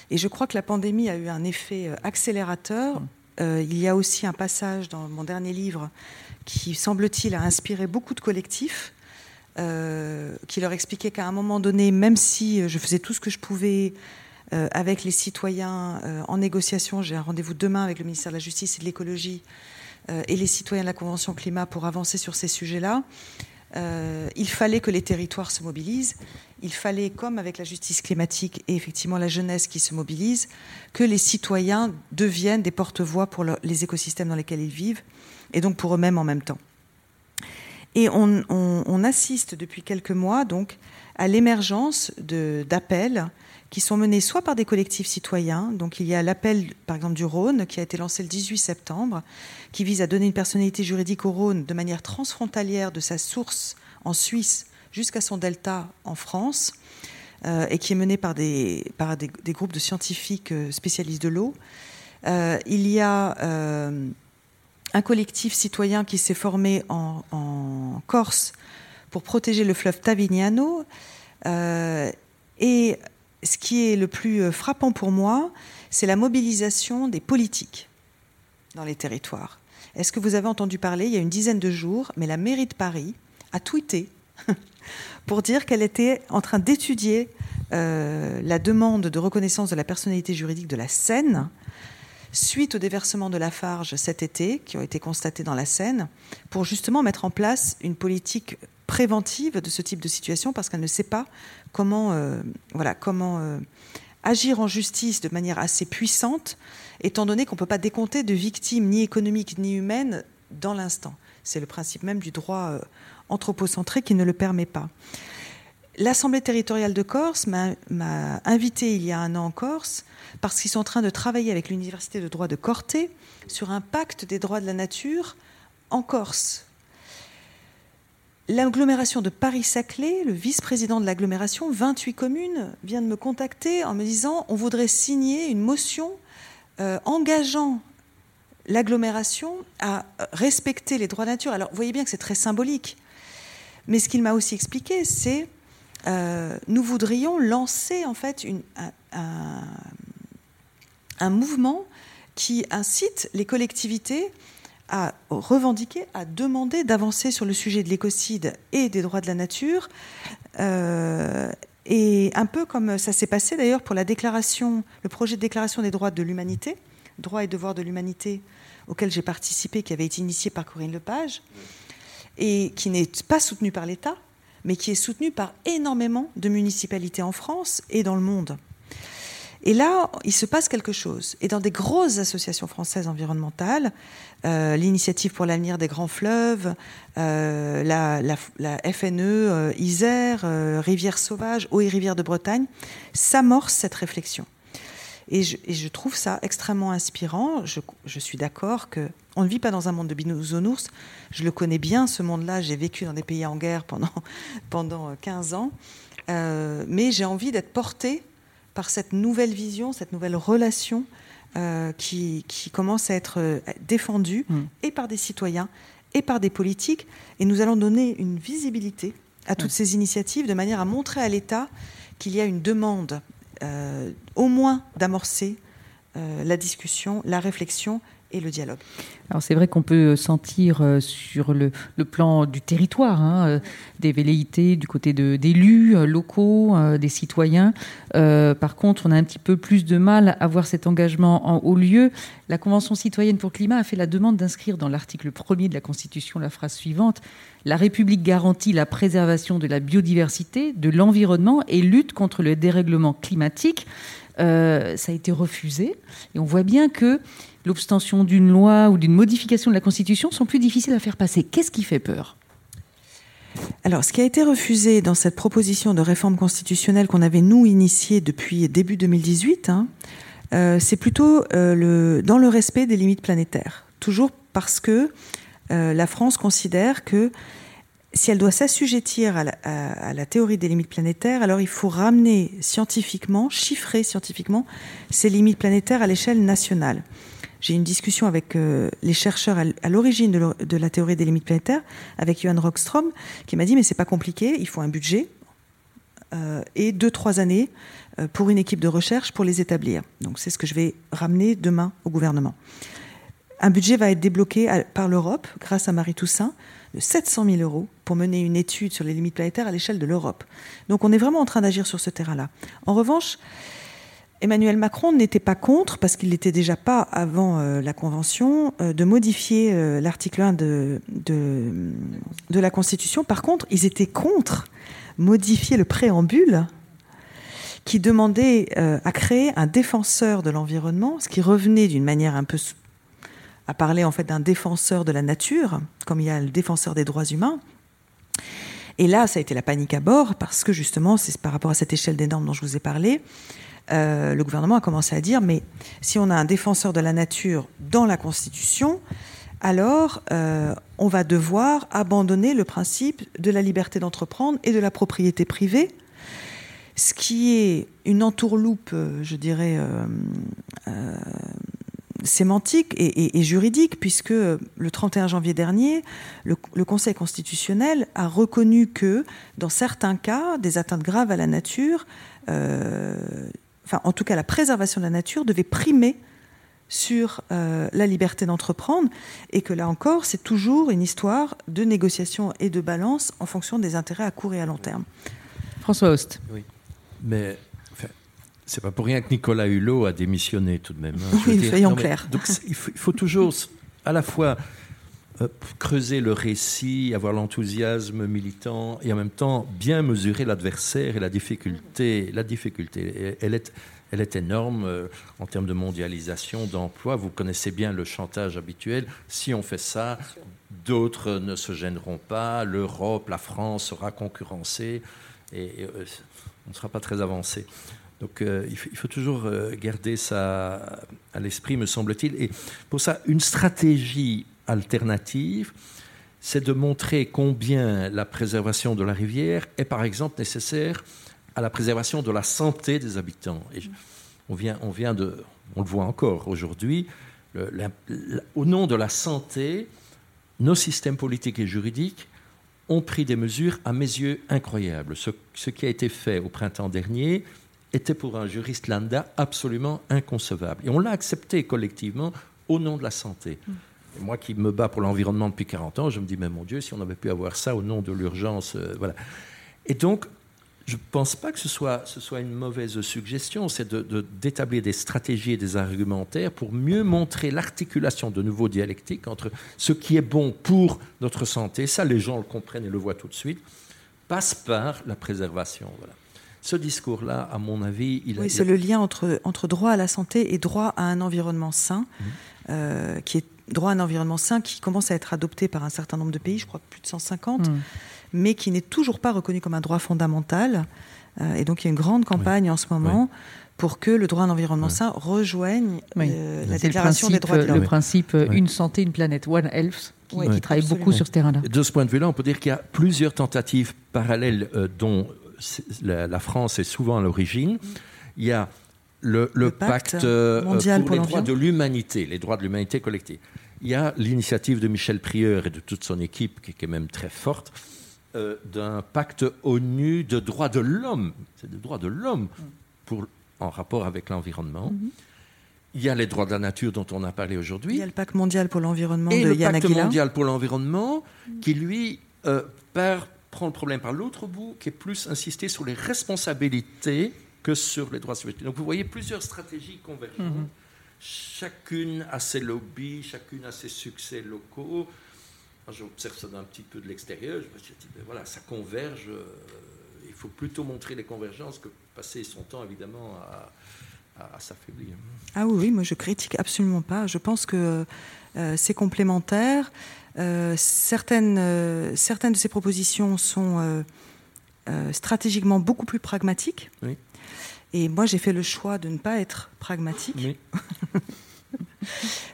et je crois que la pandémie a eu un effet euh, accélérateur, euh, il y a aussi un passage dans mon dernier livre qui, semble-t-il, a inspiré beaucoup de collectifs, qui leur expliquait qu'à un moment donné, même si je faisais tout ce que je pouvais euh, avec les citoyens euh, en négociation. J'ai un rendez-vous demain avec le ministère de la Justice et de l'Écologie euh, et les citoyens de la Convention climat pour avancer sur ces sujets-là. Il fallait que les territoires se mobilisent. Il fallait, comme avec la justice climatique et effectivement la jeunesse qui se mobilise, que les citoyens deviennent des porte-voix pour les écosystèmes dans lesquels ils vivent et donc pour eux-mêmes en même temps. Et on, on, assiste depuis quelques mois donc à l'émergence d'appels qui sont menées soit par des collectifs citoyens, donc il y a l'appel par exemple du Rhône qui a été lancé le 18 septembre, qui vise à donner une personnalité juridique au Rhône de manière transfrontalière de sa source en Suisse jusqu'à son delta en France, euh, et qui est mené par des, par des, groupes de scientifiques euh, spécialistes de l'eau. Euh, il y a un collectif citoyen qui s'est formé en, en, Corse pour protéger le fleuve Tavignano. et ce qui est le plus euh, frappant pour moi, c'est la mobilisation des politiques dans les territoires. Est-ce que vous avez entendu parler, il y a une dizaine de jours, mais la mairie de Paris a tweeté pour dire qu'elle était en train d'étudier euh, la demande de reconnaissance de la personnalité juridique de la Seine suite au déversement de la Farge cet été, qui ont été constatés dans la Seine, pour justement mettre en place une politique préventive de ce type de situation parce qu'elle ne sait pas comment, euh, voilà, comment euh, agir en justice de manière assez puissante, étant donné qu'on ne peut pas décompter de victimes ni économiques ni humaines dans l'instant. C'est le principe même du droit euh, anthropocentré qui ne le permet pas. L'Assemblée territoriale de Corse m'a invité il y a un an en Corse parce qu'ils sont en train de travailler avec l'Université de droit de Corté sur un pacte des droits de la nature en Corse L'agglomération de Paris-Saclay, le vice-président de l'agglomération, 28 communes, vient de me contacter en me disant on voudrait signer une motion euh, engageant l'agglomération à respecter les droits de nature. Alors, vous voyez bien que c'est très symbolique. Mais ce qu'il m'a aussi expliqué, c'est euh, nous voudrions lancer en fait un, mouvement qui incite les collectivités à revendiquer, à demander d'avancer sur le sujet de l'écocide et des droits de la nature. Euh, et un peu comme ça s'est passé d'ailleurs pour la déclaration, le projet de déclaration des droits de l'humanité, droits et devoirs de l'humanité, auquel j'ai participé, qui avait été initié par Corinne Lepage, et qui n'est pas soutenu par l'État, mais qui est soutenu par énormément de municipalités en France et dans le monde. Et là, il se passe quelque chose. Et dans des grosses associations françaises environnementales, euh, l'initiative pour l'avenir des grands fleuves, euh, la, FNE, euh, Isère, Rivière Sauvage, Eau et Rivière de Bretagne, s'amorce cette réflexion. Et je, trouve ça extrêmement inspirant. Je, suis d'accord que on ne vit pas dans un monde de bisounours. Je le connais bien, ce monde-là. J'ai vécu dans des pays en guerre pendant, pendant 15 ans. mais j'ai envie d'être portée par cette nouvelle vision, cette nouvelle relation euh, qui, commence à être euh, défendue mm. et par des citoyens et par des politiques. Et nous allons donner une visibilité à toutes ces initiatives de manière à montrer à l'État qu'il y a une demande euh, au moins d'amorcer la discussion, la réflexion et le dialogue. Alors c'est vrai qu'on peut sentir euh, sur le, plan du territoire hein, euh, des velléités du côté d'élus euh, locaux, des citoyens. par contre, on a un petit peu plus de mal à voir cet engagement en haut lieu. La Convention citoyenne pour le climat a fait la demande d'inscrire dans l'article 1er de la Constitution la phrase suivante La République garantit la préservation de la biodiversité, de l'environnement et lutte contre le dérèglement climatique. Ça a été refusé et on voit bien que l'obstention d'une loi ou d'une modification de la Constitution sont plus difficiles à faire passer. Qu'est-ce qui fait peur? Alors, ce qui a été refusé dans cette proposition de réforme constitutionnelle qu'on avait, nous, initiée depuis début 2018, hein, euh, c'est plutôt euh, dans le respect des limites planétaires. Toujours parce que euh, la France considère que si elle doit s'assujettir à, la théorie des limites planétaires, alors il faut ramener scientifiquement, chiffrer scientifiquement ces limites planétaires à l'échelle nationale. J'ai une discussion avec euh, les chercheurs à l'origine de, la théorie des limites planétaires, avec Johan Rockstrom, qui m'a dit mais c'est pas compliqué, il faut un budget euh, et deux trois années euh, pour une équipe de recherche pour les établir. Donc c'est ce que je vais ramener demain au gouvernement. Un budget va être débloqué par l'Europe grâce à Marie Toussaint de 700 000 euros pour mener une étude sur les limites planétaires à l'échelle de l'Europe. Donc on est vraiment en train d'agir sur ce terrain-là. En revanche, Emmanuel Macron n'était pas contre, parce qu'il n'était déjà pas avant euh, la Convention, euh, de modifier euh, l'article 1 de, de, la Constitution. Par contre, ils étaient contre modifier le préambule qui demandait à créer un défenseur de l'environnement, ce qui revenait d'une manière un peu à parler en fait d'un défenseur de la nature, comme il y a le défenseur des droits humains. Et là, ça a été la panique à bord, parce que justement, c'est par rapport à cette échelle des normes dont je vous ai parlé, euh, le gouvernement a commencé à dire, mais si on a un défenseur de la nature dans la Constitution, alors euh, on va devoir abandonner le principe de la liberté d'entreprendre et de la propriété privée, ce qui est une entourloupe, euh, je dirais, sémantique et, juridique, puisque le 31 janvier dernier, le, Conseil constitutionnel a reconnu que, dans certains cas, des atteintes graves à la nature enfin en tout cas la préservation de la nature devait primer sur euh, la liberté d'entreprendre et que là encore c'est toujours une histoire de négociation et de balance en fonction des intérêts à court et à long terme. François Host. Oui, mais c'est pas pour rien que Nicolas Hulot a démissionné tout de même. Hein, oui, soyons clairs. Donc il faut, toujours à la fois euh, creuser le récit, avoir l'enthousiasme militant et en même temps bien mesurer l'adversaire et la difficulté. La difficulté, elle est, elle est énorme euh, en termes de mondialisation, d'emploi. Vous connaissez bien le chantage habituel. Si on fait ça, d'autres ne se gêneront pas. L'Europe, la France sera concurrencée et, euh, on ne sera pas très avancé. Donc il, faut, il, faut, toujours garder ça à l'esprit, me semble-t-il. Et pour ça, une stratégie alternative, c'est de montrer combien la préservation de la rivière est par exemple nécessaire à la préservation de la santé des habitants. On, vient, on vient de, on le voit encore aujourd'hui, au nom de la santé, nos systèmes politiques et juridiques ont pris des mesures à mes yeux incroyables. Ce qui a été fait au printemps dernier était pour un juriste lambda absolument inconcevable. Et on l'a accepté collectivement au nom de la santé. Moi qui me bats pour l'environnement depuis 40 ans, je me dis, mais mon Dieu, si on avait pu avoir ça au nom de l'urgence, euh, voilà. Et donc, je ne pense pas que ce soit, ce soit une mauvaise suggestion, c'est d'établir de, des stratégies et des argumentaires pour mieux montrer l'articulation de nouveaux dialectiques entre ce qui est bon pour notre santé, ça les gens le comprennent et le voient tout de suite, passe par la préservation. Voilà. Ce discours-là, à mon avis, il Oui, c'est le lien entre, entre droit à la santé et droit à un environnement sain, mmh. euh, qui est droit à un environnement sain qui commence à être adopté par un certain nombre de pays, je crois plus de 150 mais qui n'est toujours pas reconnu comme un droit fondamental. Euh, et donc il y a une grande campagne en ce moment. pour que le droit à un environnement sain rejoigne euh, la Déclaration des droits de l'homme. Le principe euh, une santé, une planète, One Health, qui, travaille beaucoup sur ce terrain-là. De ce point de vue-là, on peut dire qu'il y a plusieurs tentatives parallèles dont la, France est souvent à l'origine. Il y a le, pacte, mondial pour, les droits de l'humanité, les droits de l'humanité collective. Il y a l'initiative de Michel Prieur et de toute son équipe, qui est même très forte, euh, d'un pacte ONU de droits de l'homme. C'est des droits de l'homme pour, en rapport avec l'environnement. Mhm. Il y a les droits de la nature dont on a parlé aujourd'hui. Il y a le pacte mondial pour l'environnement de le pacte mondial pour l'environnement qui, lui, euh, prend le problème par l'autre bout, qui est plus insisté sur les responsabilités que sur les droits subjectifs. Donc vous voyez plusieurs stratégies convergentes. Mhm. Chacune a ses lobbies, chacune a ses succès locaux j'observe ça d'un petit peu de l'extérieur, je me dis, ben voilà, ça converge. Euh, il faut plutôt montrer les convergences que passer son temps, évidemment, à, s'affaiblir. Ah oui, moi je critique absolument pas. Je pense que euh, c'est complémentaire. Euh, certaines, certaines de ces propositions sont stratégiquement beaucoup plus pragmatiques. Et moi, j'ai fait le choix de ne pas être pragmatique. Oui.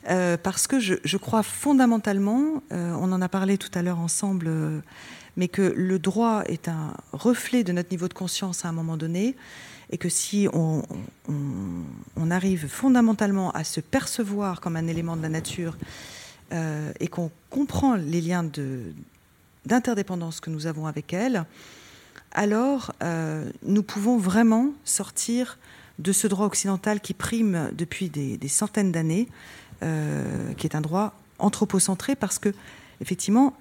Euh, parce que je, crois fondamentalement, euh, on en a parlé tout à l'heure ensemble, euh, mais que le droit est un reflet de notre niveau de conscience à un moment donné, et que si on, arrive fondamentalement à se percevoir comme un élément de la nature, et qu'on comprend les liens d'interdépendance que nous avons avec elle, alors nous pouvons vraiment sortir de ce droit occidental qui prime depuis des, centaines d'années, euh, qui est un droit anthropocentré, parce que, effectivement,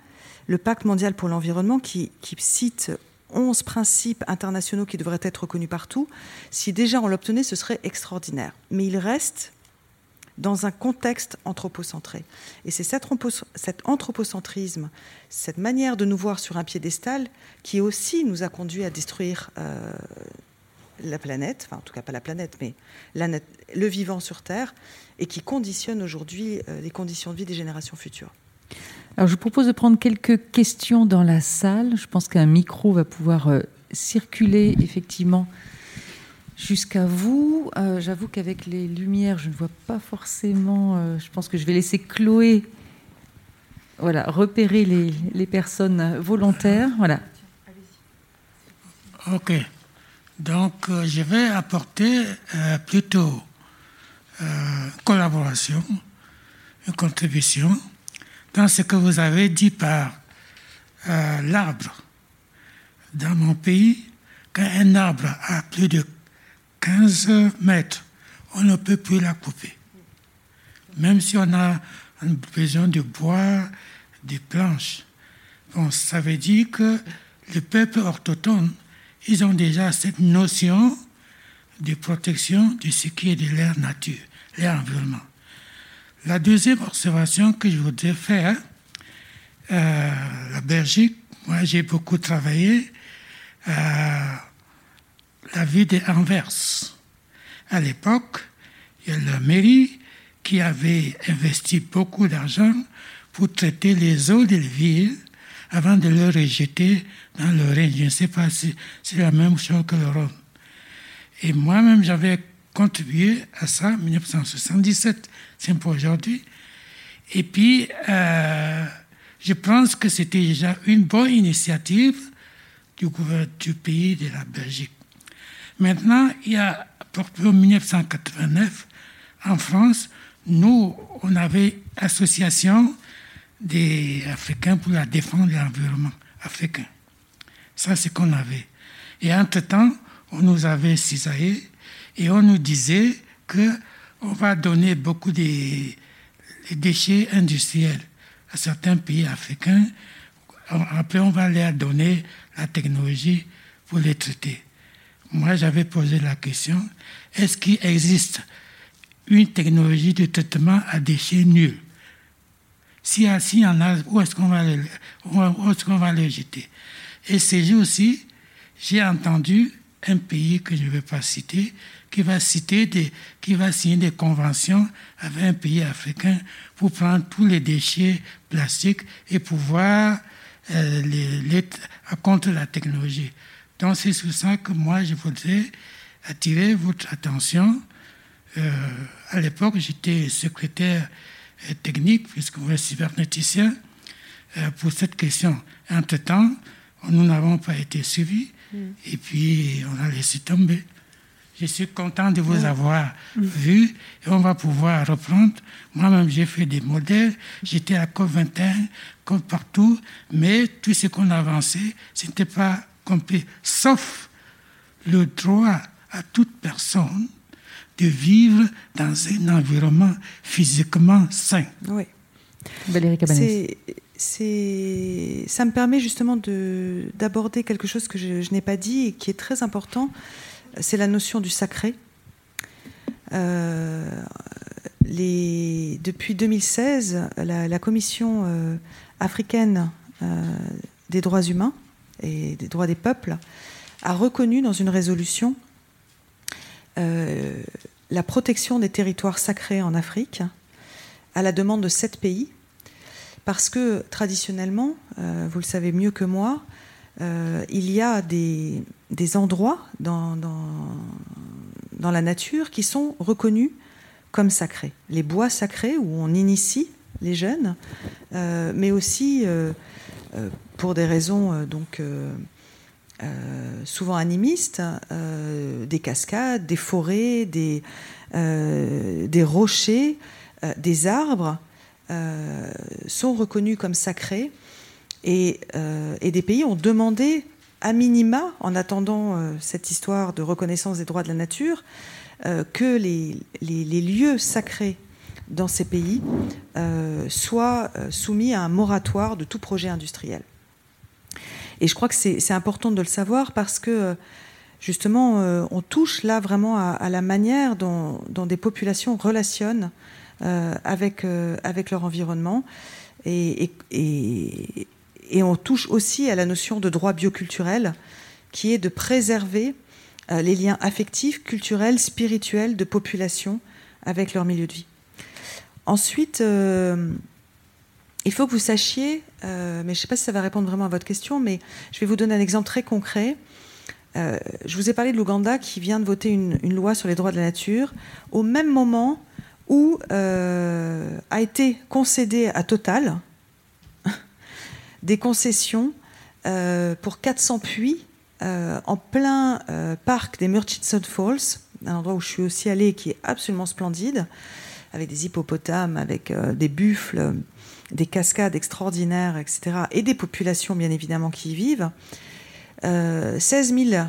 le pacte mondial pour l'environnement, qui, cite 11 principes internationaux qui devraient être reconnus partout, si déjà on l'obtenait, ce serait extraordinaire. Mais il reste dans un contexte anthropocentré. Et c'est cet, anthropocentrisme, cette manière de nous voir sur un piédestal, qui aussi nous a conduit à détruire euh, la planète, enfin en tout cas pas la planète, mais le vivant sur Terre, et qui conditionne aujourd'hui euh, les conditions de vie des générations futures. Alors je vous propose de prendre quelques questions dans la salle. Je pense qu'un micro va pouvoir euh, circuler effectivement jusqu'à vous. Euh, j'avoue qu'avec les lumières, je ne vois pas forcément. je pense que je vais laisser Chloé voilà, repérer les, les personnes volontaires. Voilà. Ok. Donc, euh, je vais apporter euh, plutôt euh, collaboration, une contribution dans ce que vous avez dit par l'arbre. Dans mon pays, quand un arbre a plus de 15 mètres, on ne peut plus la couper. Même si on a besoin de bois, de planches. Bon, ça veut dire que le peuple orthotone ils ont déjà cette notion de protection de ce qui est de l'air nature, l'air environnement. La deuxième observation que je voudrais faire, euh, la Belgique, moi j'ai beaucoup travaillé à la ville d'Anvers. À l'époque, il y a la mairie qui avait investi beaucoup d'argent pour traiter les eaux des villes avant de le rejeter dans le Rhin. Je ne sais pas si c'est la même chose que le Rhône. Et moi-même, j'avais contribué à ça en 1977, c'est pour aujourd'hui. Et puis, euh, je pense que c'était déjà une bonne initiative du gouvernement du pays de la Belgique. Maintenant, il y a, en 1989, en France, nous, on avait l'association des Africains pour la défense de l'environnement africain. Ça, c'est qu'on avait. Et entre-temps, on nous avait cisaillé et on nous disait que on va donner beaucoup de déchets industriels à certains pays africains. Après, on va leur donner la technologie pour les traiter. Moi, j'avais posé la question, est-ce qu'il existe une technologie de traitement à déchets nuls? Si y en a, où est-ce qu'on va, va, les jeter? Et ces jours-ci, j'ai entendu un pays que je ne vais pas citer, qui va, citer des, qui va signer des conventions avec un pays africain pour prendre tous les déchets plastiques et pouvoir euh, les, contre la technologie. Donc c'est sur ça que moi je voudrais attirer votre attention. Euh, à l'époque, j'étais secrétaire euh, technique, puisque vous êtes cybernéticien, pour cette question. Entre-temps, nous n'avons pas été suivis, mm. et puis on a laissé tomber. Je suis content de vous avoir vu et on va pouvoir reprendre. Moi-même, j'ai fait des modèles. J'étais à COP21, comme partout, mais tout ce qu'on a avancé, ce n'était pas complet, sauf le droit à toute personne de vivre dans un environnement physiquement sain. Oui. Valérie c'est, ça me permet justement d'aborder quelque chose que je, je n'ai pas dit et qui est très important c'est la notion du sacré. Euh, depuis 2016, la, Commission euh, africaine euh, des droits humains et des droits des peuples a reconnu dans une résolution la protection des territoires sacrés en Afrique à la demande de sept pays, parce que traditionnellement, vous le savez mieux que moi, euh, il y a des, endroits dans, dans, la nature qui sont reconnus comme sacrés. Les bois sacrés où on initie les jeunes, euh, mais aussi euh, pour des raisons donc souvent animistes, des cascades, des forêts, des, rochers, des arbres sont reconnus comme sacrés euh, et, des pays ont demandé, à minima, en attendant euh, cette histoire de reconnaissance des droits de la nature, euh, que les, lieux sacrés dans ces pays soient soumis à un moratoire de tout projet industriel. Et je crois que c'est important de le savoir parce que justement, on touche là vraiment à, la manière dont, des populations relationnent avec, avec leur environnement. et, et on touche aussi à la notion de droit bioculturel, qui est de préserver euh, les liens affectifs, culturels, spirituels de population avec leur milieu de vie. Ensuite, euh, il faut que vous sachiez, euh, mais je ne sais pas si ça va répondre vraiment à votre question, mais je vais vous donner un exemple très concret. je vous ai parlé de l'Ouganda qui vient de voter une, loi sur les droits de la nature au même moment où a été concédé à Total, des concessions euh, pour 400 puits euh, en plein euh, parc des Murchison Falls, un endroit où je suis aussi allée qui est absolument splendide, avec des hippopotames, avec des buffles, des cascades extraordinaires, etc., et des populations bien évidemment qui y vivent. 16 000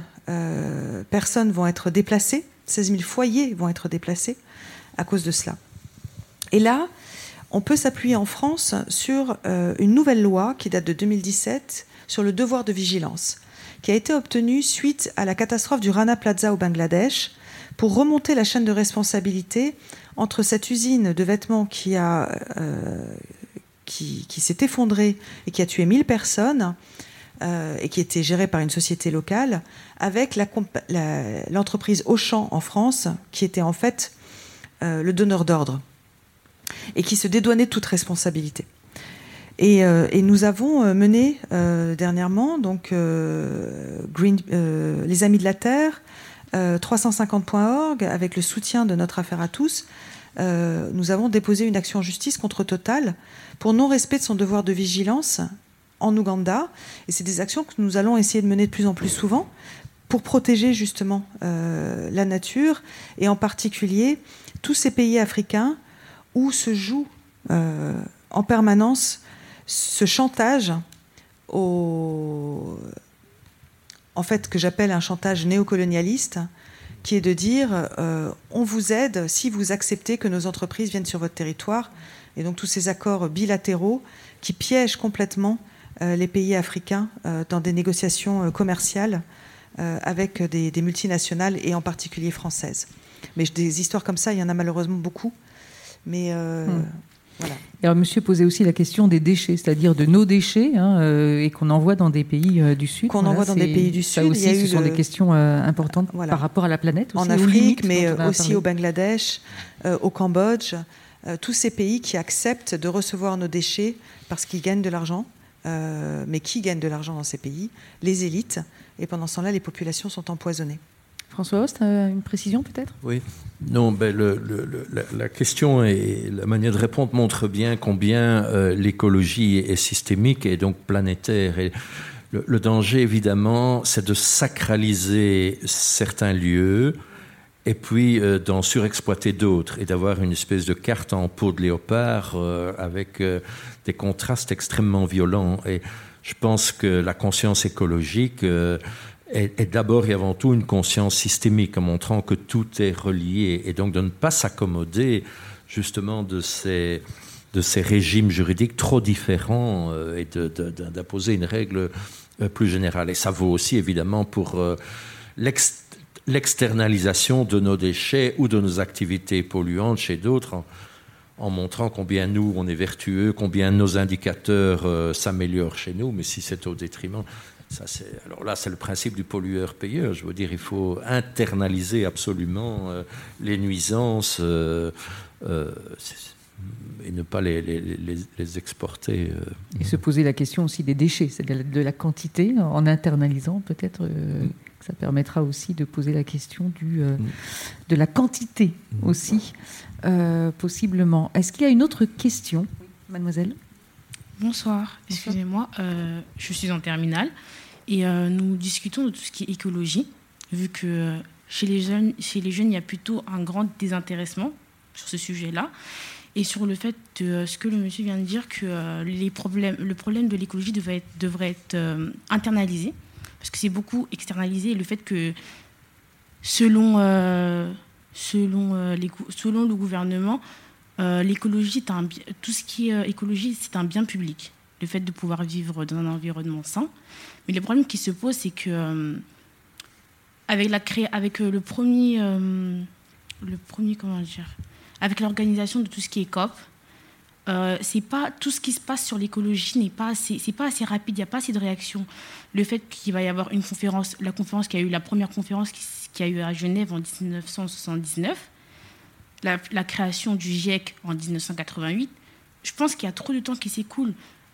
personnes vont être déplacées, 16 000 foyers vont être déplacés à cause de cela. Et là, on peut s'appuyer en France sur euh, une nouvelle loi qui date de 2017 sur le devoir de vigilance, qui a été obtenue suite à la catastrophe du Rana Plaza au Bangladesh pour remonter la chaîne de responsabilité entre cette usine de vêtements qui, a, euh, qui, s'est effondrée et qui a tué 1000 personnes euh, et qui était gérée par une société locale, avec l'entreprise Auchan en France, qui était en fait le donneur d'ordre et qui se dédouanait toute responsabilité. Et, euh, nous avons euh, mené euh, dernièrement donc Green, les Amis de la Terre, 350.org, avec le soutien de notre affaire à tous, nous avons déposé une action en justice contre Total pour non-respect de son devoir de vigilance en Ouganda. Et c'est des actions que nous allons essayer de mener de plus en plus souvent pour protéger justement la nature et en particulier tous ces pays africains où se joue en permanence ce chantage en fait, que j'appelle un chantage néocolonialiste, qui est de dire euh, on vous aide si vous acceptez que nos entreprises viennent sur votre territoire. Et donc tous ces accords bilatéraux qui piègent complètement euh, les pays africains euh, dans des négociations commerciales avec des, multinationales et en particulier françaises. Mais des histoires comme ça, il y en a malheureusement beaucoup. Mais hmm. Alors, monsieur posait aussi la question des déchets, c'est-à-dire de nos déchets, hein, euh, et qu'on envoie dans des pays euh, du Sud. Qu'on envoie dans des pays du Sud. Ça aussi, ce sont des questions euh, importantes par rapport à la planète. en Afrique, mais aussi au Bangladesh, au Cambodge. Tous ces pays qui acceptent de recevoir nos déchets parce qu'ils gagnent de l'argent. mais qui gagnent de l'argent dans ces pays Les élites. Et pendant ce temps-là, les populations sont empoisonnées. François Host, une précision peut-être? Oui. Non, ben le, la, question et la manière de répondre montrent bien combien euh, l'écologie est systémique et donc planétaire. Et le, danger, évidemment, c'est de sacraliser certains lieux et puis euh, d'en surexploiter d'autres et d'avoir une espèce de carte en peau de léopard euh, avec des contrastes extrêmement violents. Et je pense que la conscience écologique est, d'abord et avant tout une conscience systémique, en montrant que tout est relié, et donc de ne pas s'accommoder justement de ces, de ces régimes juridiques trop différents euh, et d'imposer une règle euh, plus générale. Et ça vaut aussi évidemment pour euh, l'externalisation de nos déchets ou de nos activités polluantes chez d'autres. En, montrant combien nous, on est vertueux, combien nos indicateurs s'améliorent chez nous, mais si c'est au détriment, alors là, c'est le principe du pollueur-payeur. Je veux dire, il faut internaliser absolument euh, les nuisances euh, euh, et ne pas les, exporter. Et se poser la question aussi des déchets, de, la quantité, en internalisant peut-être. Ça permettra aussi de poser la question du, mm. de la quantité mm. aussi, possiblement. Est-ce qu'il y a une autre question, mademoiselle? Bonsoir, excusez-moi, je suis en terminale. Et euh, nous discutons de tout ce qui est écologie, vu que euh, chez les jeunes, chez les jeunes, il y a plutôt un grand désintéressement sur ce sujet-là. Et sur le fait de euh, ce que le monsieur vient de dire, que les problèmes, le problème de l'écologie devrait être, devrait être internalisé, parce que c'est beaucoup externalisé. Le fait que, selon, selon, les, selon le gouvernement, l'écologie, tout ce qui est écologie, c'est un bien public. Le fait de pouvoir vivre dans un environnement sain. Mais le problème qui se pose, c'est que euh, avec, la avec euh, le premier, euh, le premier, comment dire, avec l'organisation de tout ce qui est COP, c'est pas tout ce qui se passe sur l'écologie n'est pas assez, c'est pas assez rapide, il n'y a pas assez de réaction. Le fait qu'il va y avoir une conférence, la conférence qui a eu la première conférence qui, a eu à Genève en 1979, la, la création du GIEC en 1988, je pense qu'il y a trop de temps qui s'écoule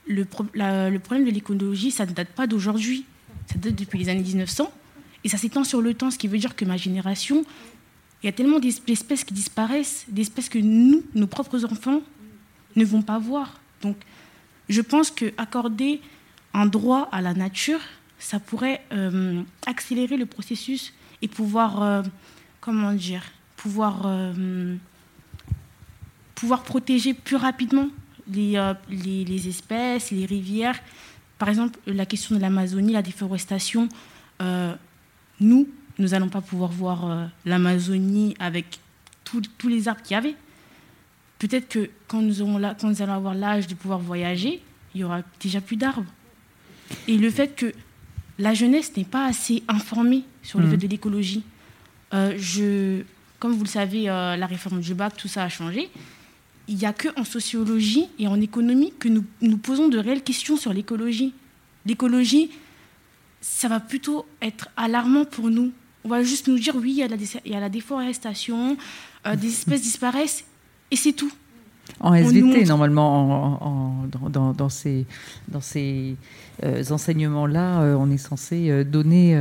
le, le problème de l'écologie, ça ne date pas d'aujourd'hui. Ça date depuis les années 1900. Et ça s'étend sur le temps, ce qui veut dire que ma génération, il y a tellement d'espèces qui disparaissent, d'espèces que nous, nos propres enfants, ne vont pas voir. Donc, je pense qu'accorder un droit à la nature, ça pourrait euh, accélérer le processus et pouvoir, euh, comment dire, pouvoir, euh, pouvoir protéger plus rapidement les, les, espèces, les rivières. Par exemple, la question de l'Amazonie, la déforestation. Nous, nous n'allons pas pouvoir voir l'Amazonie avec tous les arbres qu'il y avait. Peut-être que quand nous, aurons quand nous allons avoir l'âge de pouvoir voyager, il y aura déjà plus d'arbres. Et le fait que la jeunesse n'est pas assez informée sur le mmh. fait de l'écologie. je, comme vous le savez, la réforme du bac, tout ça a changé il n'y a qu'en sociologie et en économie que nous, nous posons de réelles questions sur l'écologie. L'écologie, ça va plutôt être alarmant pour nous. On va juste nous dire, oui, il y a la, il y a la déforestation, euh, des espèces disparaissent, et c'est tout. En SVT, normalement, en, dans, dans, ces, dans ces euh, enseignements-là, euh, on est censé euh, donner.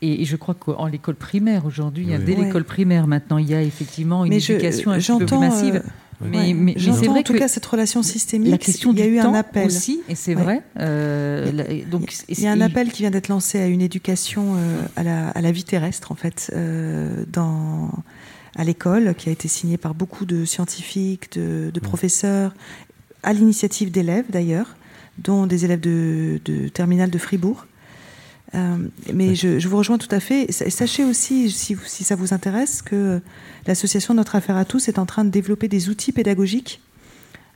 Et, je crois qu'en l'école primaire, aujourd'hui, dès l'école primaire, maintenant, il y a effectivement une éducation un peu plus massive. Mais, mais, c'est vrai en tout cas cette relation systémique. La question il y a eu un appel aussi, et c'est vrai. donc il y a un appel qui vient d'être lancé à une éducation à, la, à, la, vie terrestre en fait dans à l'école, qui a été signé par beaucoup de scientifiques, de, professeurs, à l'initiative d'élèves d'ailleurs, dont des élèves de, de terminale de Fribourg. Euh, mais je, vous rejoins tout à fait. Et sachez aussi, si, si ça vous intéresse, que l'association Notre Affaire à tous est en train de développer des outils pédagogiques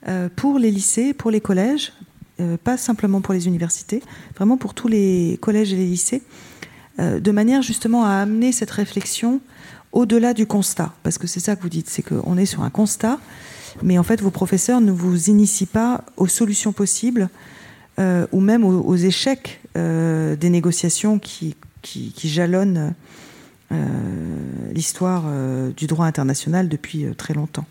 euh, pour les lycées, pour les collèges, euh, pas simplement pour les universités, vraiment pour tous les collèges et les lycées, de manière justement à amener cette réflexion au-delà du constat, parce que c'est ça que vous dites, c'est qu'on est sur un constat, mais en fait vos professeurs ne vous initient pas aux solutions possibles euh, ou même aux, échecs euh, des négociations qui, qui, jalonnent euh, l'histoire du droit international depuis très longtemps,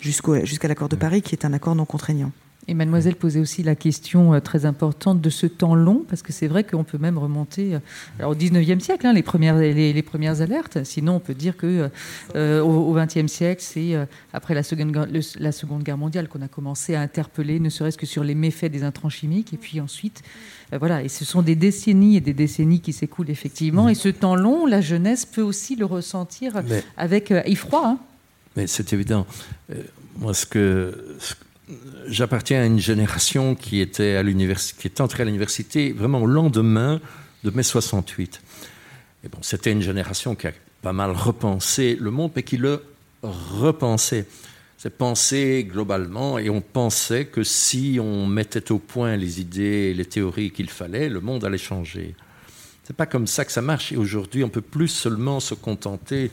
jusqu'à l'accord de Paris qui est un accord non contraignant. Et mademoiselle posait aussi la question euh, très importante de ce temps long, parce que c'est vrai qu'on peut même remonter euh, alors, au 19e siècle, hein, les, premières, les, premières alertes. Sinon, on peut dire que euh, au, 20e siècle, c'est après la seconde, la seconde Guerre mondiale qu'on a commencé à interpeller, ne serait-ce que sur les méfaits des intrants chimiques. Et puis ensuite, voilà, et ce sont des décennies et des décennies qui s'écoulent effectivement. Et ce temps long, la jeunesse peut aussi le ressentir avec effroi. Hein. Mais c'est évident. moi, ce que j'appartiens à une génération qui était, à qui est entrée à l'université vraiment au lendemain de mai 68. Et bon, c'était une génération qui a pas mal repensé le monde, mais qui le repensait. C'est penser globalement, et on pensait que si on mettait au point les idées et les théories qu'il fallait, le monde allait changer. C'est pas comme ça que ça marche. Et aujourd'hui, on peut plus seulement se contenter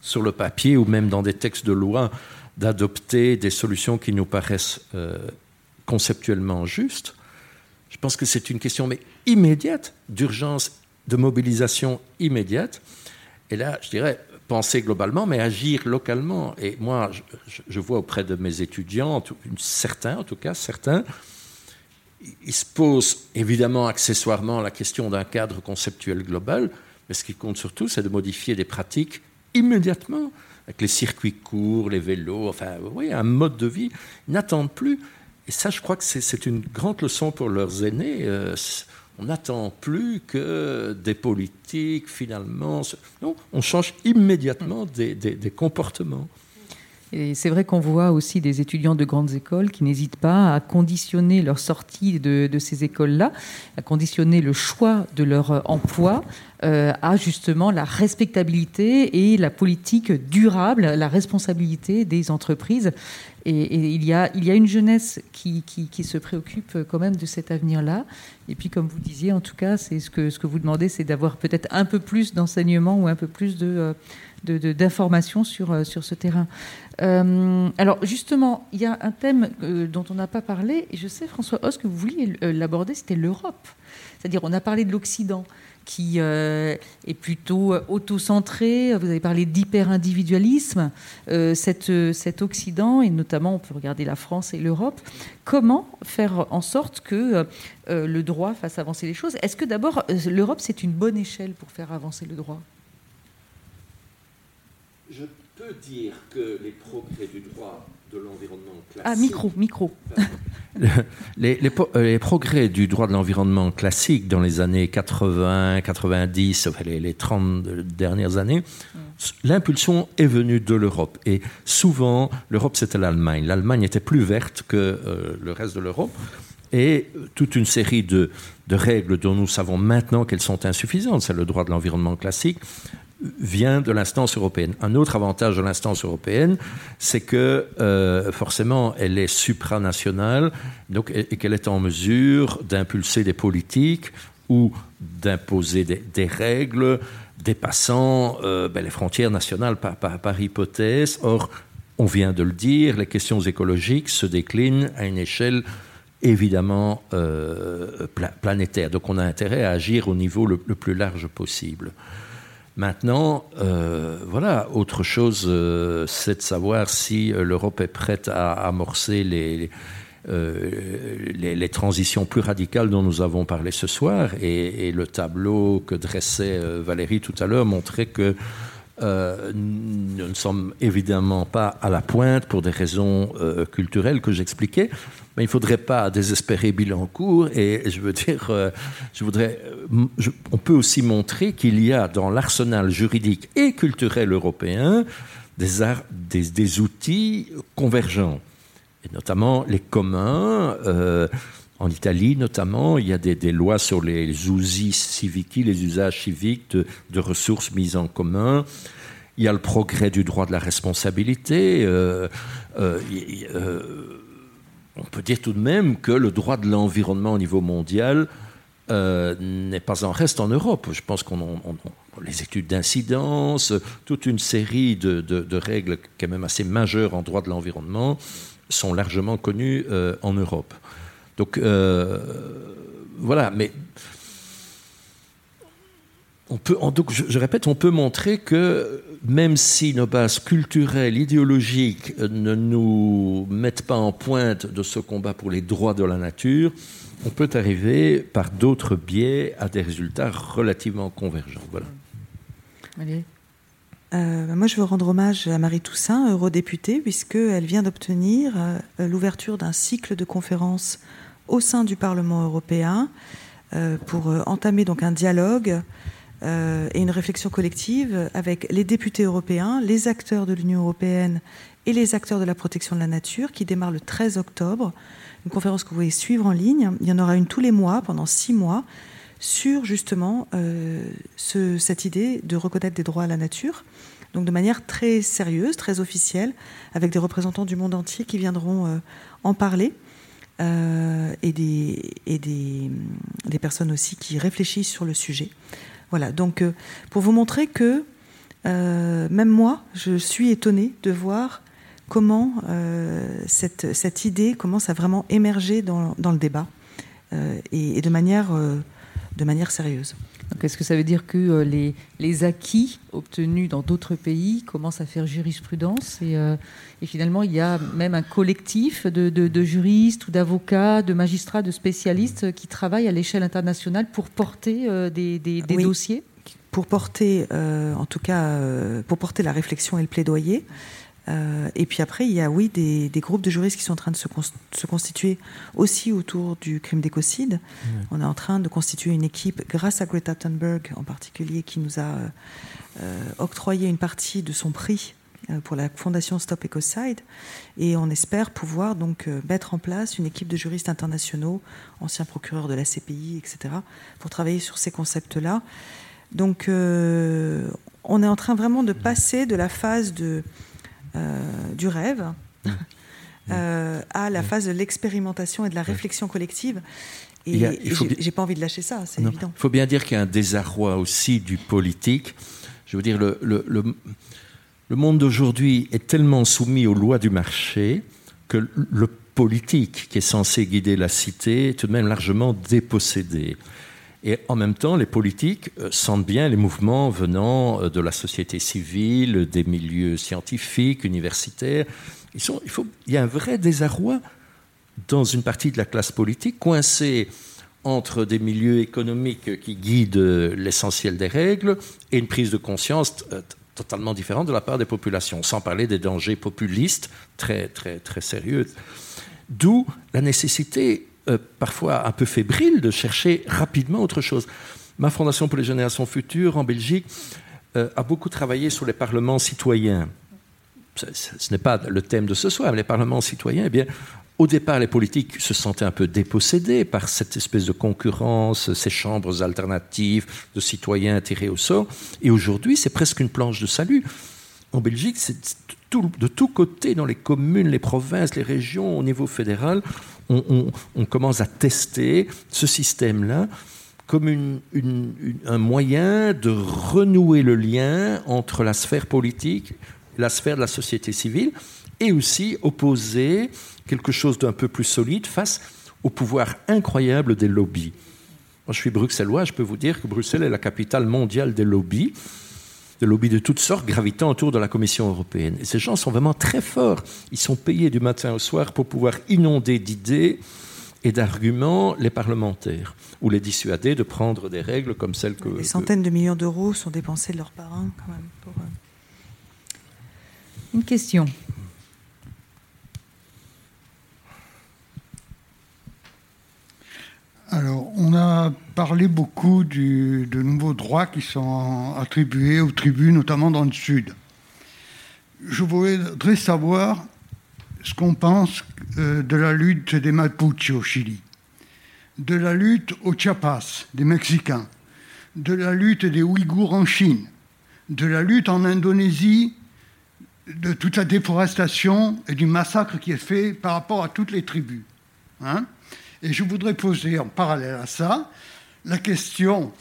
sur le papier ou même dans des textes de loi d'adopter des solutions qui nous paraissent euh, conceptuellement justes. Je pense que c'est une question mais immédiate, d'urgence, de mobilisation immédiate. Et là, je dirais, penser globalement, mais agir localement. Et moi, je, vois auprès de mes étudiants, certains en tout cas, certains, ils se posent évidemment accessoirement la question d'un cadre conceptuel global, mais ce qui compte surtout, c'est de modifier des pratiques immédiatement avec les circuits courts, les vélos, enfin, oui, un mode de vie, n'attendent plus. Et ça, je crois que c'est une grande leçon pour leurs aînés. Euh, on n'attend plus que des politiques, finalement. Non, on change immédiatement des, comportements. Et c'est vrai qu'on voit aussi des étudiants de grandes écoles qui n'hésitent pas à conditionner leur sortie de, ces écoles-là, à conditionner le choix de leur emploi à justement la respectabilité et la politique durable, la responsabilité des entreprises. Et, il, y a, une jeunesse qui, se préoccupe quand même de cet avenir-là. Et puis, comme vous disiez, en tout cas, c'est ce que, vous demandez, c'est d'avoir peut-être un peu plus d'enseignement ou un peu plus. Euh, d'informations sur, euh, sur ce terrain. Euh, alors justement, il y a un thème euh, dont on n'a pas parlé, et je sais François Hauss que vous vouliez l'aborder, c'était l'Europe. C'est-à-dire on a parlé de l'Occident qui est plutôt auto-centré, vous avez parlé d'hyper-individualisme, cet, cet Occident, et notamment on peut regarder la France et l'Europe, comment faire en sorte que le droit fasse avancer les choses? Est-ce que d'abord l'Europe c'est une bonne échelle pour faire avancer le droit? Peux dire que les progrès du droit de l'environnement classique. Ah, micro, micro. les, les, progrès du droit de l'environnement classique dans les années 80, 90, enfin les, les 30 dernières années, mm. l'impulsion est venue de l'Europe. Et souvent, l'Europe, c'était l'Allemagne. L'Allemagne était plus verte que euh, le reste de l'Europe. Et toute une série de, de, règles dont nous savons maintenant qu'elles sont insuffisantes, c'est le droit de l'environnement classique, vient de l'instance européenne. Un autre avantage de l'instance européenne, c'est que euh, forcément, elle est supranationale donc, et, qu'elle est en mesure d'impulser des politiques ou d'imposer des, règles dépassant euh, ben, les frontières nationales par, hypothèse. Or, on vient de le dire, les questions écologiques se déclinent à une échelle évidemment euh, planétaire. Donc on a intérêt à agir au niveau le plus large possible. Maintenant, euh, voilà, autre chose, euh, c'est de savoir si euh, l'Europe est prête à amorcer les, les, transitions plus radicales dont nous avons parlé ce soir. Et le tableau que dressait Valérie tout à l'heure montrait que euh, nous ne sommes évidemment pas à la pointe pour des raisons euh, culturelles que j'expliquais, mais il ne faudrait pas désespérer Bilancourt. Et je veux dire, euh, je voudrais, on peut aussi montrer qu'il y a dans l'arsenal juridique et culturel européen des, des, outils convergents, et notamment les communs. En Italie, notamment, il y a des, lois sur les usi civici, les usages civiques de, ressources mises en commun. Il y a le progrès du droit de la responsabilité. Euh, euh, euh, on peut dire tout de même que le droit de l'environnement au niveau mondial n'est pas en reste en Europe. Je pense qu'on les études d'incidence, toute une série de, de, règles quand même assez majeures en droit de l'environnement sont largement connues en Europe. Donc euh, voilà, mais on peut, donc je, je, répète, on peut montrer que même si nos bases culturelles, idéologiques ne nous mettent pas en pointe de ce combat pour les droits de la nature, on peut arriver par d'autres biais à des résultats relativement convergents. Voilà. Allez. Euh, moi, je veux rendre hommage à Marie Toussaint, eurodéputée, puisqu'elle vient d'obtenir euh, l'ouverture d'un cycle de conférences au sein du Parlement européen euh, pour euh, entamer donc un dialogue euh, et une réflexion collective avec les députés européens, les acteurs de l'Union européenne et les acteurs de la protection de la nature qui démarre le 13 octobre. Une conférence que vous pouvez suivre en ligne. Il y en aura une tous les mois pendant six mois sur justement ce, cette idée de reconnaître des droits à la nature. Donc de manière très sérieuse, très officielle, avec des représentants du monde entier qui viendront en parler euh, et, des, et des, des, personnes aussi qui réfléchissent sur le sujet. Voilà, donc euh, pour vous montrer que euh, même moi, je suis étonnée de voir comment cette, cette, idée commence à vraiment émerger dans, dans le débat et, et, de manière, de manière sérieuse. Est-ce que ça veut dire que les, les acquis obtenus dans d'autres pays commencent à faire jurisprudence et, euh, et, finalement il y a même un collectif de, de, de juristes ou d'avocats, de magistrats, de spécialistes qui travaillent à l'échelle internationale pour porter euh, des, des, des oui. dossiers? Pour porter, euh, en tout cas, pour porter la réflexion et le plaidoyer. Euh, et puis après, il y a, oui, des, des, groupes de juristes qui sont en train de se, con se constituer aussi autour du crime d'écocide. Mmh. On est en train de constituer une équipe, grâce à Greta Thunberg en particulier, qui nous a euh, octroyé une partie de son prix euh, pour la fondation Stop Ecocide. Et on espère pouvoir donc euh, mettre en place une équipe de juristes internationaux, anciens procureurs de la CPI, etc., pour travailler sur ces concepts-là. Donc, euh, on est en train vraiment de passer de la phase de euh, du rêve euh, à la phase de l'expérimentation et de la réflexion collective. Et, a, et j'ai pas envie de lâcher ça, c'est évident. Il faut bien dire qu'il y a un désarroi aussi du politique. Je veux dire, le, le, le, le monde d'aujourd'hui est tellement soumis aux lois du marché que le politique qui est censé guider la cité est tout de même largement dépossédé. Et en même temps, les politiques euh, sentent bien les mouvements venant euh, de la société civile, des milieux scientifiques, universitaires. Il, il y a un vrai désarroi dans une partie de la classe politique, coincée entre des milieux économiques qui guident l'essentiel des règles et une prise de conscience euh, totalement différente de la part des populations, sans parler des dangers populistes très, très, très sérieux. D'où la nécessité euh, parfois un peu fébrile de chercher rapidement autre chose. Ma Fondation pour les générations futures en Belgique euh, a beaucoup travaillé sur les parlements citoyens. Ce, n'est pas le thème de ce soir, mais les parlements citoyens, eh bien, au départ, les politiques se sentaient un peu dépossédés par cette espèce de concurrence, ces chambres alternatives de citoyens tirés au sort. Et aujourd'hui, c'est presque une planche de salut. En Belgique, c'est de tous côtés, dans les communes, les provinces, les régions, au niveau fédéral, on, commence à tester ce système-là comme un moyen de renouer le lien entre la sphère politique, la sphère de la société civile, et aussi opposer quelque chose d'un peu plus solide face au pouvoir incroyable des lobbies. Moi, je suis bruxellois, je peux vous dire que Bruxelles est la capitale mondiale des lobbies. De lobbies de toutes sortes gravitant autour de la Commission européenne. Et ces gens sont vraiment très forts. Ils sont payés du matin au soir pour pouvoir inonder d'idées et d'arguments les parlementaires ou les dissuader de prendre des règles comme celles que... Des centaines de millions d'euros sont dépensés de leurs parrains quand même. Pour... Euh, Une question. Alors, on beaucoup de nouveaux droits qui sont attribués aux tribus, notamment dans le Sud. Je voudrais savoir ce qu'on pense euh, de la lutte des Mapuche au Chili, de la lutte au Chiapas des Mexicains, de la lutte des Ouïghours en Chine, de la lutte en Indonésie, de toute la déforestation et du massacre qui est fait par rapport à toutes les tribus. Hein et je voudrais poser en parallèle à ça la question,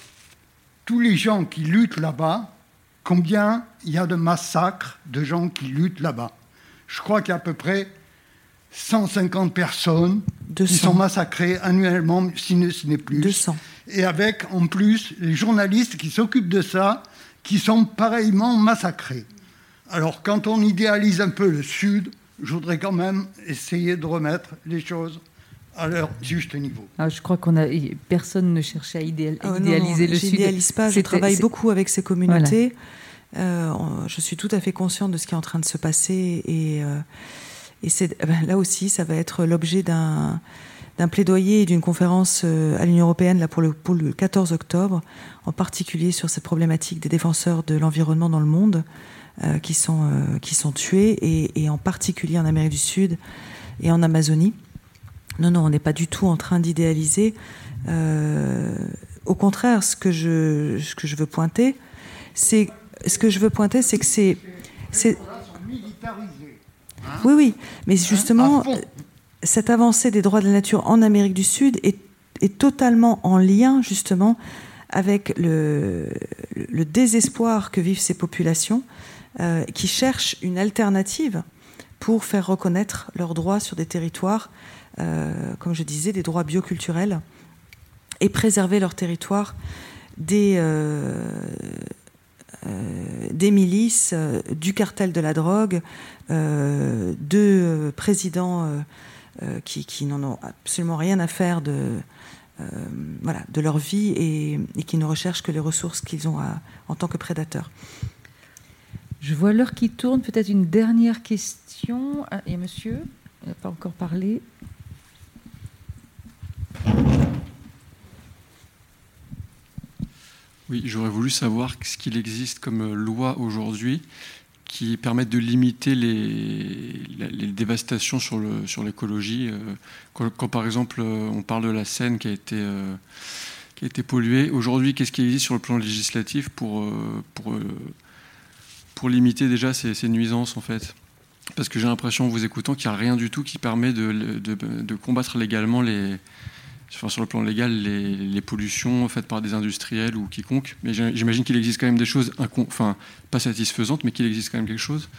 tous les gens qui luttent là-bas, combien il y a de massacres de gens qui luttent là-bas? Je crois qu'il y a à peu près 150 personnes qui sont massacrées annuellement, si ce n'est plus. 200. Et avec en plus les journalistes qui s'occupent de ça, qui sont pareillement massacrés. Alors quand on idéalise un peu le Sud, je voudrais quand même essayer de remettre les choses à leur juste niveau. Ah, je crois qu'on a personne ne cherchait à, idéaliser le Sud. Je pas. Je travaille beaucoup avec ces communautés. Euh, je suis tout à fait consciente de ce qui est en train de se passer et, euh, et c'est eh ben, là aussi, ça va être l'objet d'un d'un plaidoyer et d'une conférence euh, à l'Union européenne là pour le, pour le 14 octobre, en particulier sur cette problématique des défenseurs de l'environnement dans le monde qui sont qui sont tués et, et en particulier en Amérique du Sud et en Amazonie. Non, non, on n'est pas du tout en train d'idéaliser. Euh, au contraire, ce que je, ce que je veux pointer, c'est ce que je veux pointer, c'est que c'est, c'est oui, oui, mais justement, cette avancée des droits de la nature en Amérique du Sud est, est totalement en lien justement avec le, le, désespoir que vivent ces populations euh, qui cherchent une alternative pour faire reconnaître leurs droits sur des territoires comme je disais, des droits bioculturels et préserver leur territoire des, euh, euh, milices, du cartel de la drogue, de présidents qui, n'en ont absolument rien à faire de, leur vie et, qui ne recherchent que les ressources qu'ils ont en tant que prédateurs. Je vois l'heure qui tourne. Peut-être une dernière question. Ah, et monsieur, il n'a pas encore parlé. Oui, j'aurais voulu savoir ce qu'il existe comme loi aujourd'hui qui permettent de limiter les, dévastations sur, l'écologie. Euh, quand, par exemple euh, on parle de la Seine qui a été, euh, qui a été polluée, aujourd'hui qu'est-ce qui existe sur le plan législatif pour, pour, pour limiter déjà ces, ces, nuisances en fait? Parce que j'ai l'impression en vous écoutant qu'il n'y a rien du tout qui permet de, de combattre légalement les, sur le plan légal les, pollutions faites par des industriels ou quiconque. Mais j'imagine qu'il existe quand même des choses, enfin, pas satisfaisantes, mais qu'il existe quand même quelque chose.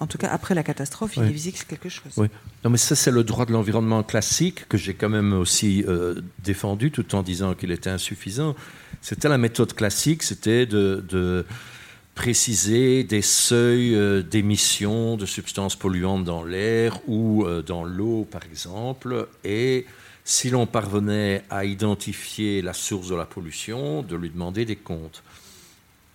En tout cas, après la catastrophe, il existe quelque chose. Oui. Non, mais ça, c'est le droit de l'environnement classique que j'ai quand même aussi euh, défendu, tout en disant qu'il était insuffisant. C'était la méthode classique, c'était de, préciser des seuils euh, d'émission de substances polluantes dans l'air ou euh, dans l'eau, par exemple, et si l'on parvenait à identifier la source de la pollution, de lui demander des comptes.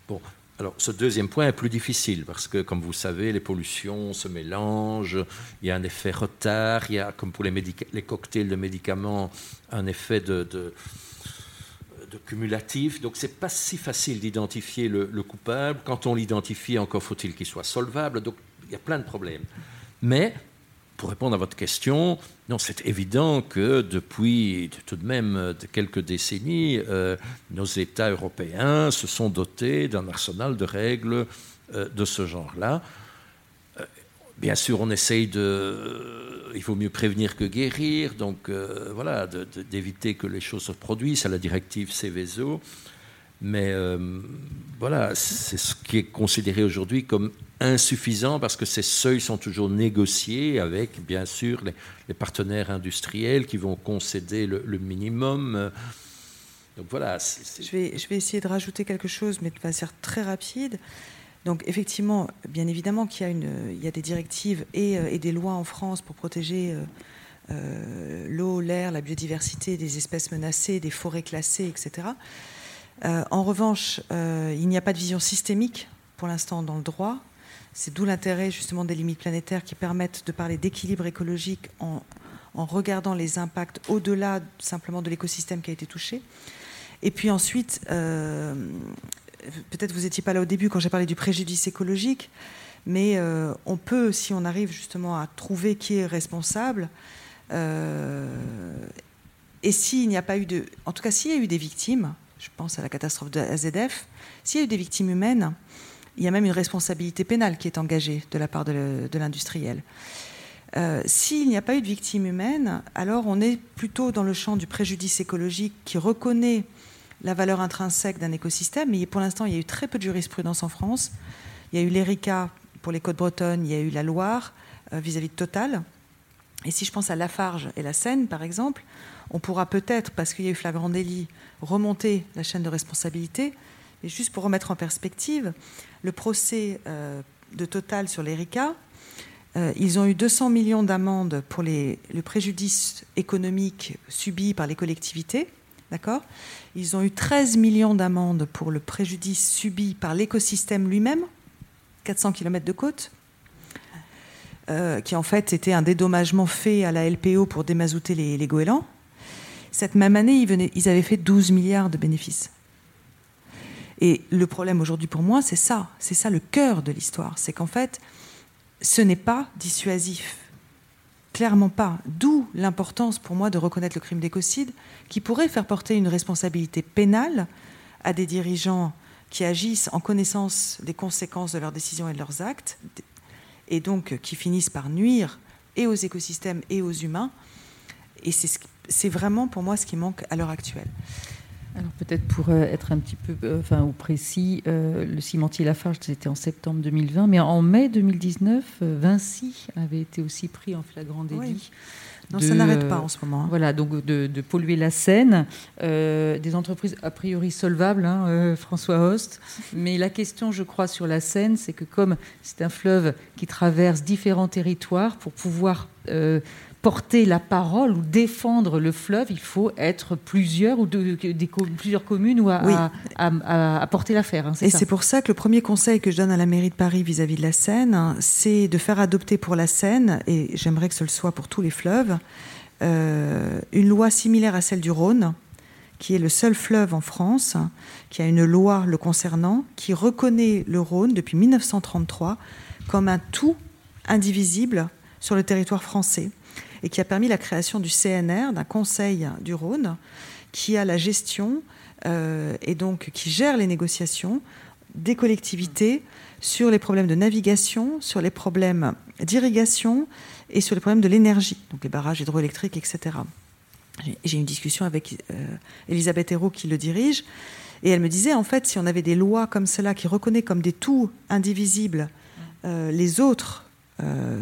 Bon, alors ce deuxième point est plus difficile parce que, comme vous savez, les pollutions se mélangent, il y a un effet retard, il y a, comme pour les, cocktails de médicaments, un effet de, cumulatif. Donc c'est pas si facile d'identifier le, le, coupable. Quand on l'identifie, encore faut-il qu'il soit solvable. Donc il y a plein de problèmes. Mais pour répondre à votre question, non, c'est évident que depuis tout de même quelques décennies, euh, nos États européens se sont dotés d'un arsenal de règles euh, de ce genre-là. Euh, bien sûr, on essaye de. Il vaut mieux prévenir que guérir, donc voilà, d'éviter que les choses se produisent à la directive Céveso. Mais voilà, c'est ce qui est considéré aujourd'hui comme insuffisant parce que ces seuils sont toujours négociés avec, bien sûr, les, partenaires industriels qui vont concéder le, minimum. Donc voilà. Je, vais, essayer de rajouter quelque chose, mais de façon très rapide. Donc effectivement, bien évidemment qu'il il y a des directives et, et, des lois en France pour protéger euh, l'eau, l'air, la biodiversité, des espèces menacées, des forêts classées, etc. Euh, en revanche, euh, il n'y a pas de vision systémique pour l'instant dans le droit. C'est d'où l'intérêt justement des limites planétaires qui permettent de parler d'équilibre écologique en, regardant les impacts au-delà simplement de l'écosystème qui a été touché. Et puis ensuite, euh, peut-être vous n'étiez pas là au début quand j'ai parlé du préjudice écologique, mais euh, on peut, si on arrive justement à trouver qui est responsable, euh, et s'il n'y a pas eu de. En tout cas, s'il y a eu des victimes, je pense à la catastrophe de AZF, s'il y a eu des victimes humaines, il y a même une responsabilité pénale qui est engagée de la part de l'industriel. Euh, s'il n'y a pas eu de victimes humaines, alors on est plutôt dans le champ du préjudice écologique qui reconnaît la valeur intrinsèque d'un écosystème, mais pour l'instant, il y a eu très peu de jurisprudence en France. Il y a eu l'ERICA pour les côtes bretonnes, il y a eu la Loire euh, vis-à-vis -vis de Total. Et si je pense à Lafarge et la Seine, par exemple, on pourra peut-être, parce qu'il y a eu flagrant délit, remonter la chaîne de responsabilité. Et juste pour remettre en perspective, le procès euh, de Total sur l'ERICA, euh, ils ont eu 200 millions d'amendes pour le préjudice économique subi par les collectivités. D'accord? Ils ont eu 13 millions d'amendes pour le préjudice subi par l'écosystème lui-même, 400 km de côte. Euh, qui en fait était un dédommagement fait à la LPO pour démazouter les, goélands. Cette même année, ils, avaient fait 12 milliards de bénéfices. Et le problème aujourd'hui pour moi, c'est ça. C'est ça le cœur de l'histoire. C'est qu'en fait, ce n'est pas dissuasif. Clairement pas. D'où l'importance pour moi de reconnaître le crime d'écocide, qui pourrait faire porter une responsabilité pénale à des dirigeants qui agissent en connaissance des conséquences de leurs décisions et de leurs actes, et donc qui finissent par nuire et aux écosystèmes et aux humains. Et c'est vraiment pour moi ce qui manque à l'heure actuelle. Alors peut-être pour euh, être un petit peu euh, enfin, ou précis, euh, le cimentier Lafarge, c'était en septembre 2020, mais en mai 2019, Vinci avait été aussi pris en flagrant délit. Oui. Non, ça n'arrête pas en ce moment. Hein. Voilà, donc de, de polluer la Seine, euh, des entreprises a priori solvables, hein, euh, François Host. Mais la question, je crois, sur la Seine, c'est que comme c'est un fleuve qui traverse différents territoires, pour pouvoir euh, porter la parole ou défendre le fleuve, il faut être plusieurs ou de, des, plusieurs communes ou à, oui. à, à, à porter l'affaire. Hein, et c'est pour ça que le premier conseil que je donne à la mairie de Paris vis-à-vis -vis de la Seine, hein, c'est de faire adopter pour la Seine, et j'aimerais que ce le soit pour tous les fleuves, euh, une loi similaire à celle du Rhône, qui est le seul fleuve en France qui a une loi le concernant, qui reconnaît le Rhône depuis 1933 comme un tout indivisible sur le territoire français et qui a permis la création du CNR, d'un conseil du Rhône, qui a la gestion euh, et donc qui gère les négociations des collectivités sur les problèmes de navigation, sur les problèmes d'irrigation et sur les problèmes de l'énergie, donc les barrages hydroélectriques, etc. J'ai une discussion avec euh, Elisabeth Hérault qui le dirige, et elle me disait, en fait, si on avait des lois comme cela qui reconnaissent comme des tout indivisibles euh, les autres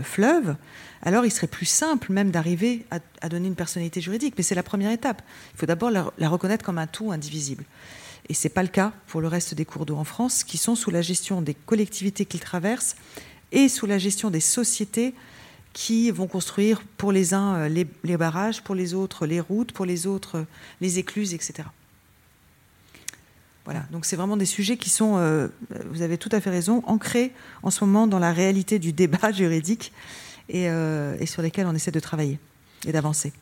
fleuves, alors il serait plus simple même d'arriver à, donner une personnalité juridique. Mais c'est la première étape. Il faut d'abord la, reconnaître comme un tout indivisible. Et ce n'est pas le cas pour le reste des cours d'eau en France, qui sont sous la gestion des collectivités qu'ils traversent et sous la gestion des sociétés qui vont construire pour les uns les, les, barrages, pour les autres les routes, pour les autres les écluses, etc. Voilà, donc c'est vraiment des sujets qui sont, euh, vous avez tout à fait raison, ancrés en ce moment dans la réalité du débat juridique et, euh, et sur lesquels on essaie de travailler et d'avancer.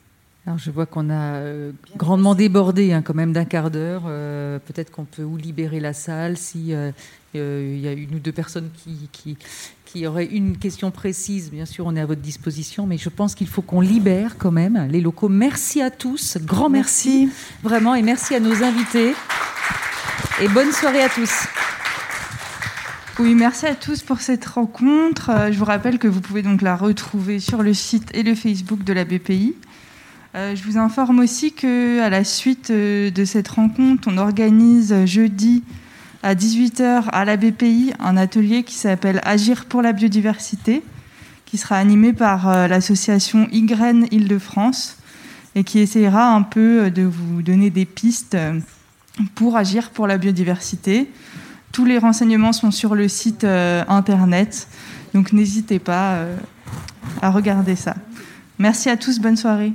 Alors je vois qu'on a euh, grandement débordé hein, quand même d'un quart d'heure. Euh, Peut-être qu'on peut ou libérer la salle si euh, il y a une ou deux personnes qui, qui, qui, auraient une question précise. Bien sûr, on est à votre disposition, mais je pense qu'il faut qu'on libère quand même les locaux. Merci à tous, grand merci, merci vraiment, et merci à nos invités. Et bonne soirée à tous. Oui, merci à tous pour cette rencontre. Je vous rappelle que vous pouvez donc la retrouver sur le site et le Facebook de la BPI. Euh, je vous informe aussi qu'à la suite euh, de cette rencontre, on organise jeudi à 18h à la BPI un atelier qui s'appelle Agir pour la biodiversité, qui sera animé par euh, l'association YGREN Île-de-France et qui essayera un peu de vous donner des pistes pour agir pour la biodiversité. Tous les renseignements sont sur le site internet, donc n'hésitez pas à regarder ça. Merci à tous, bonne soirée.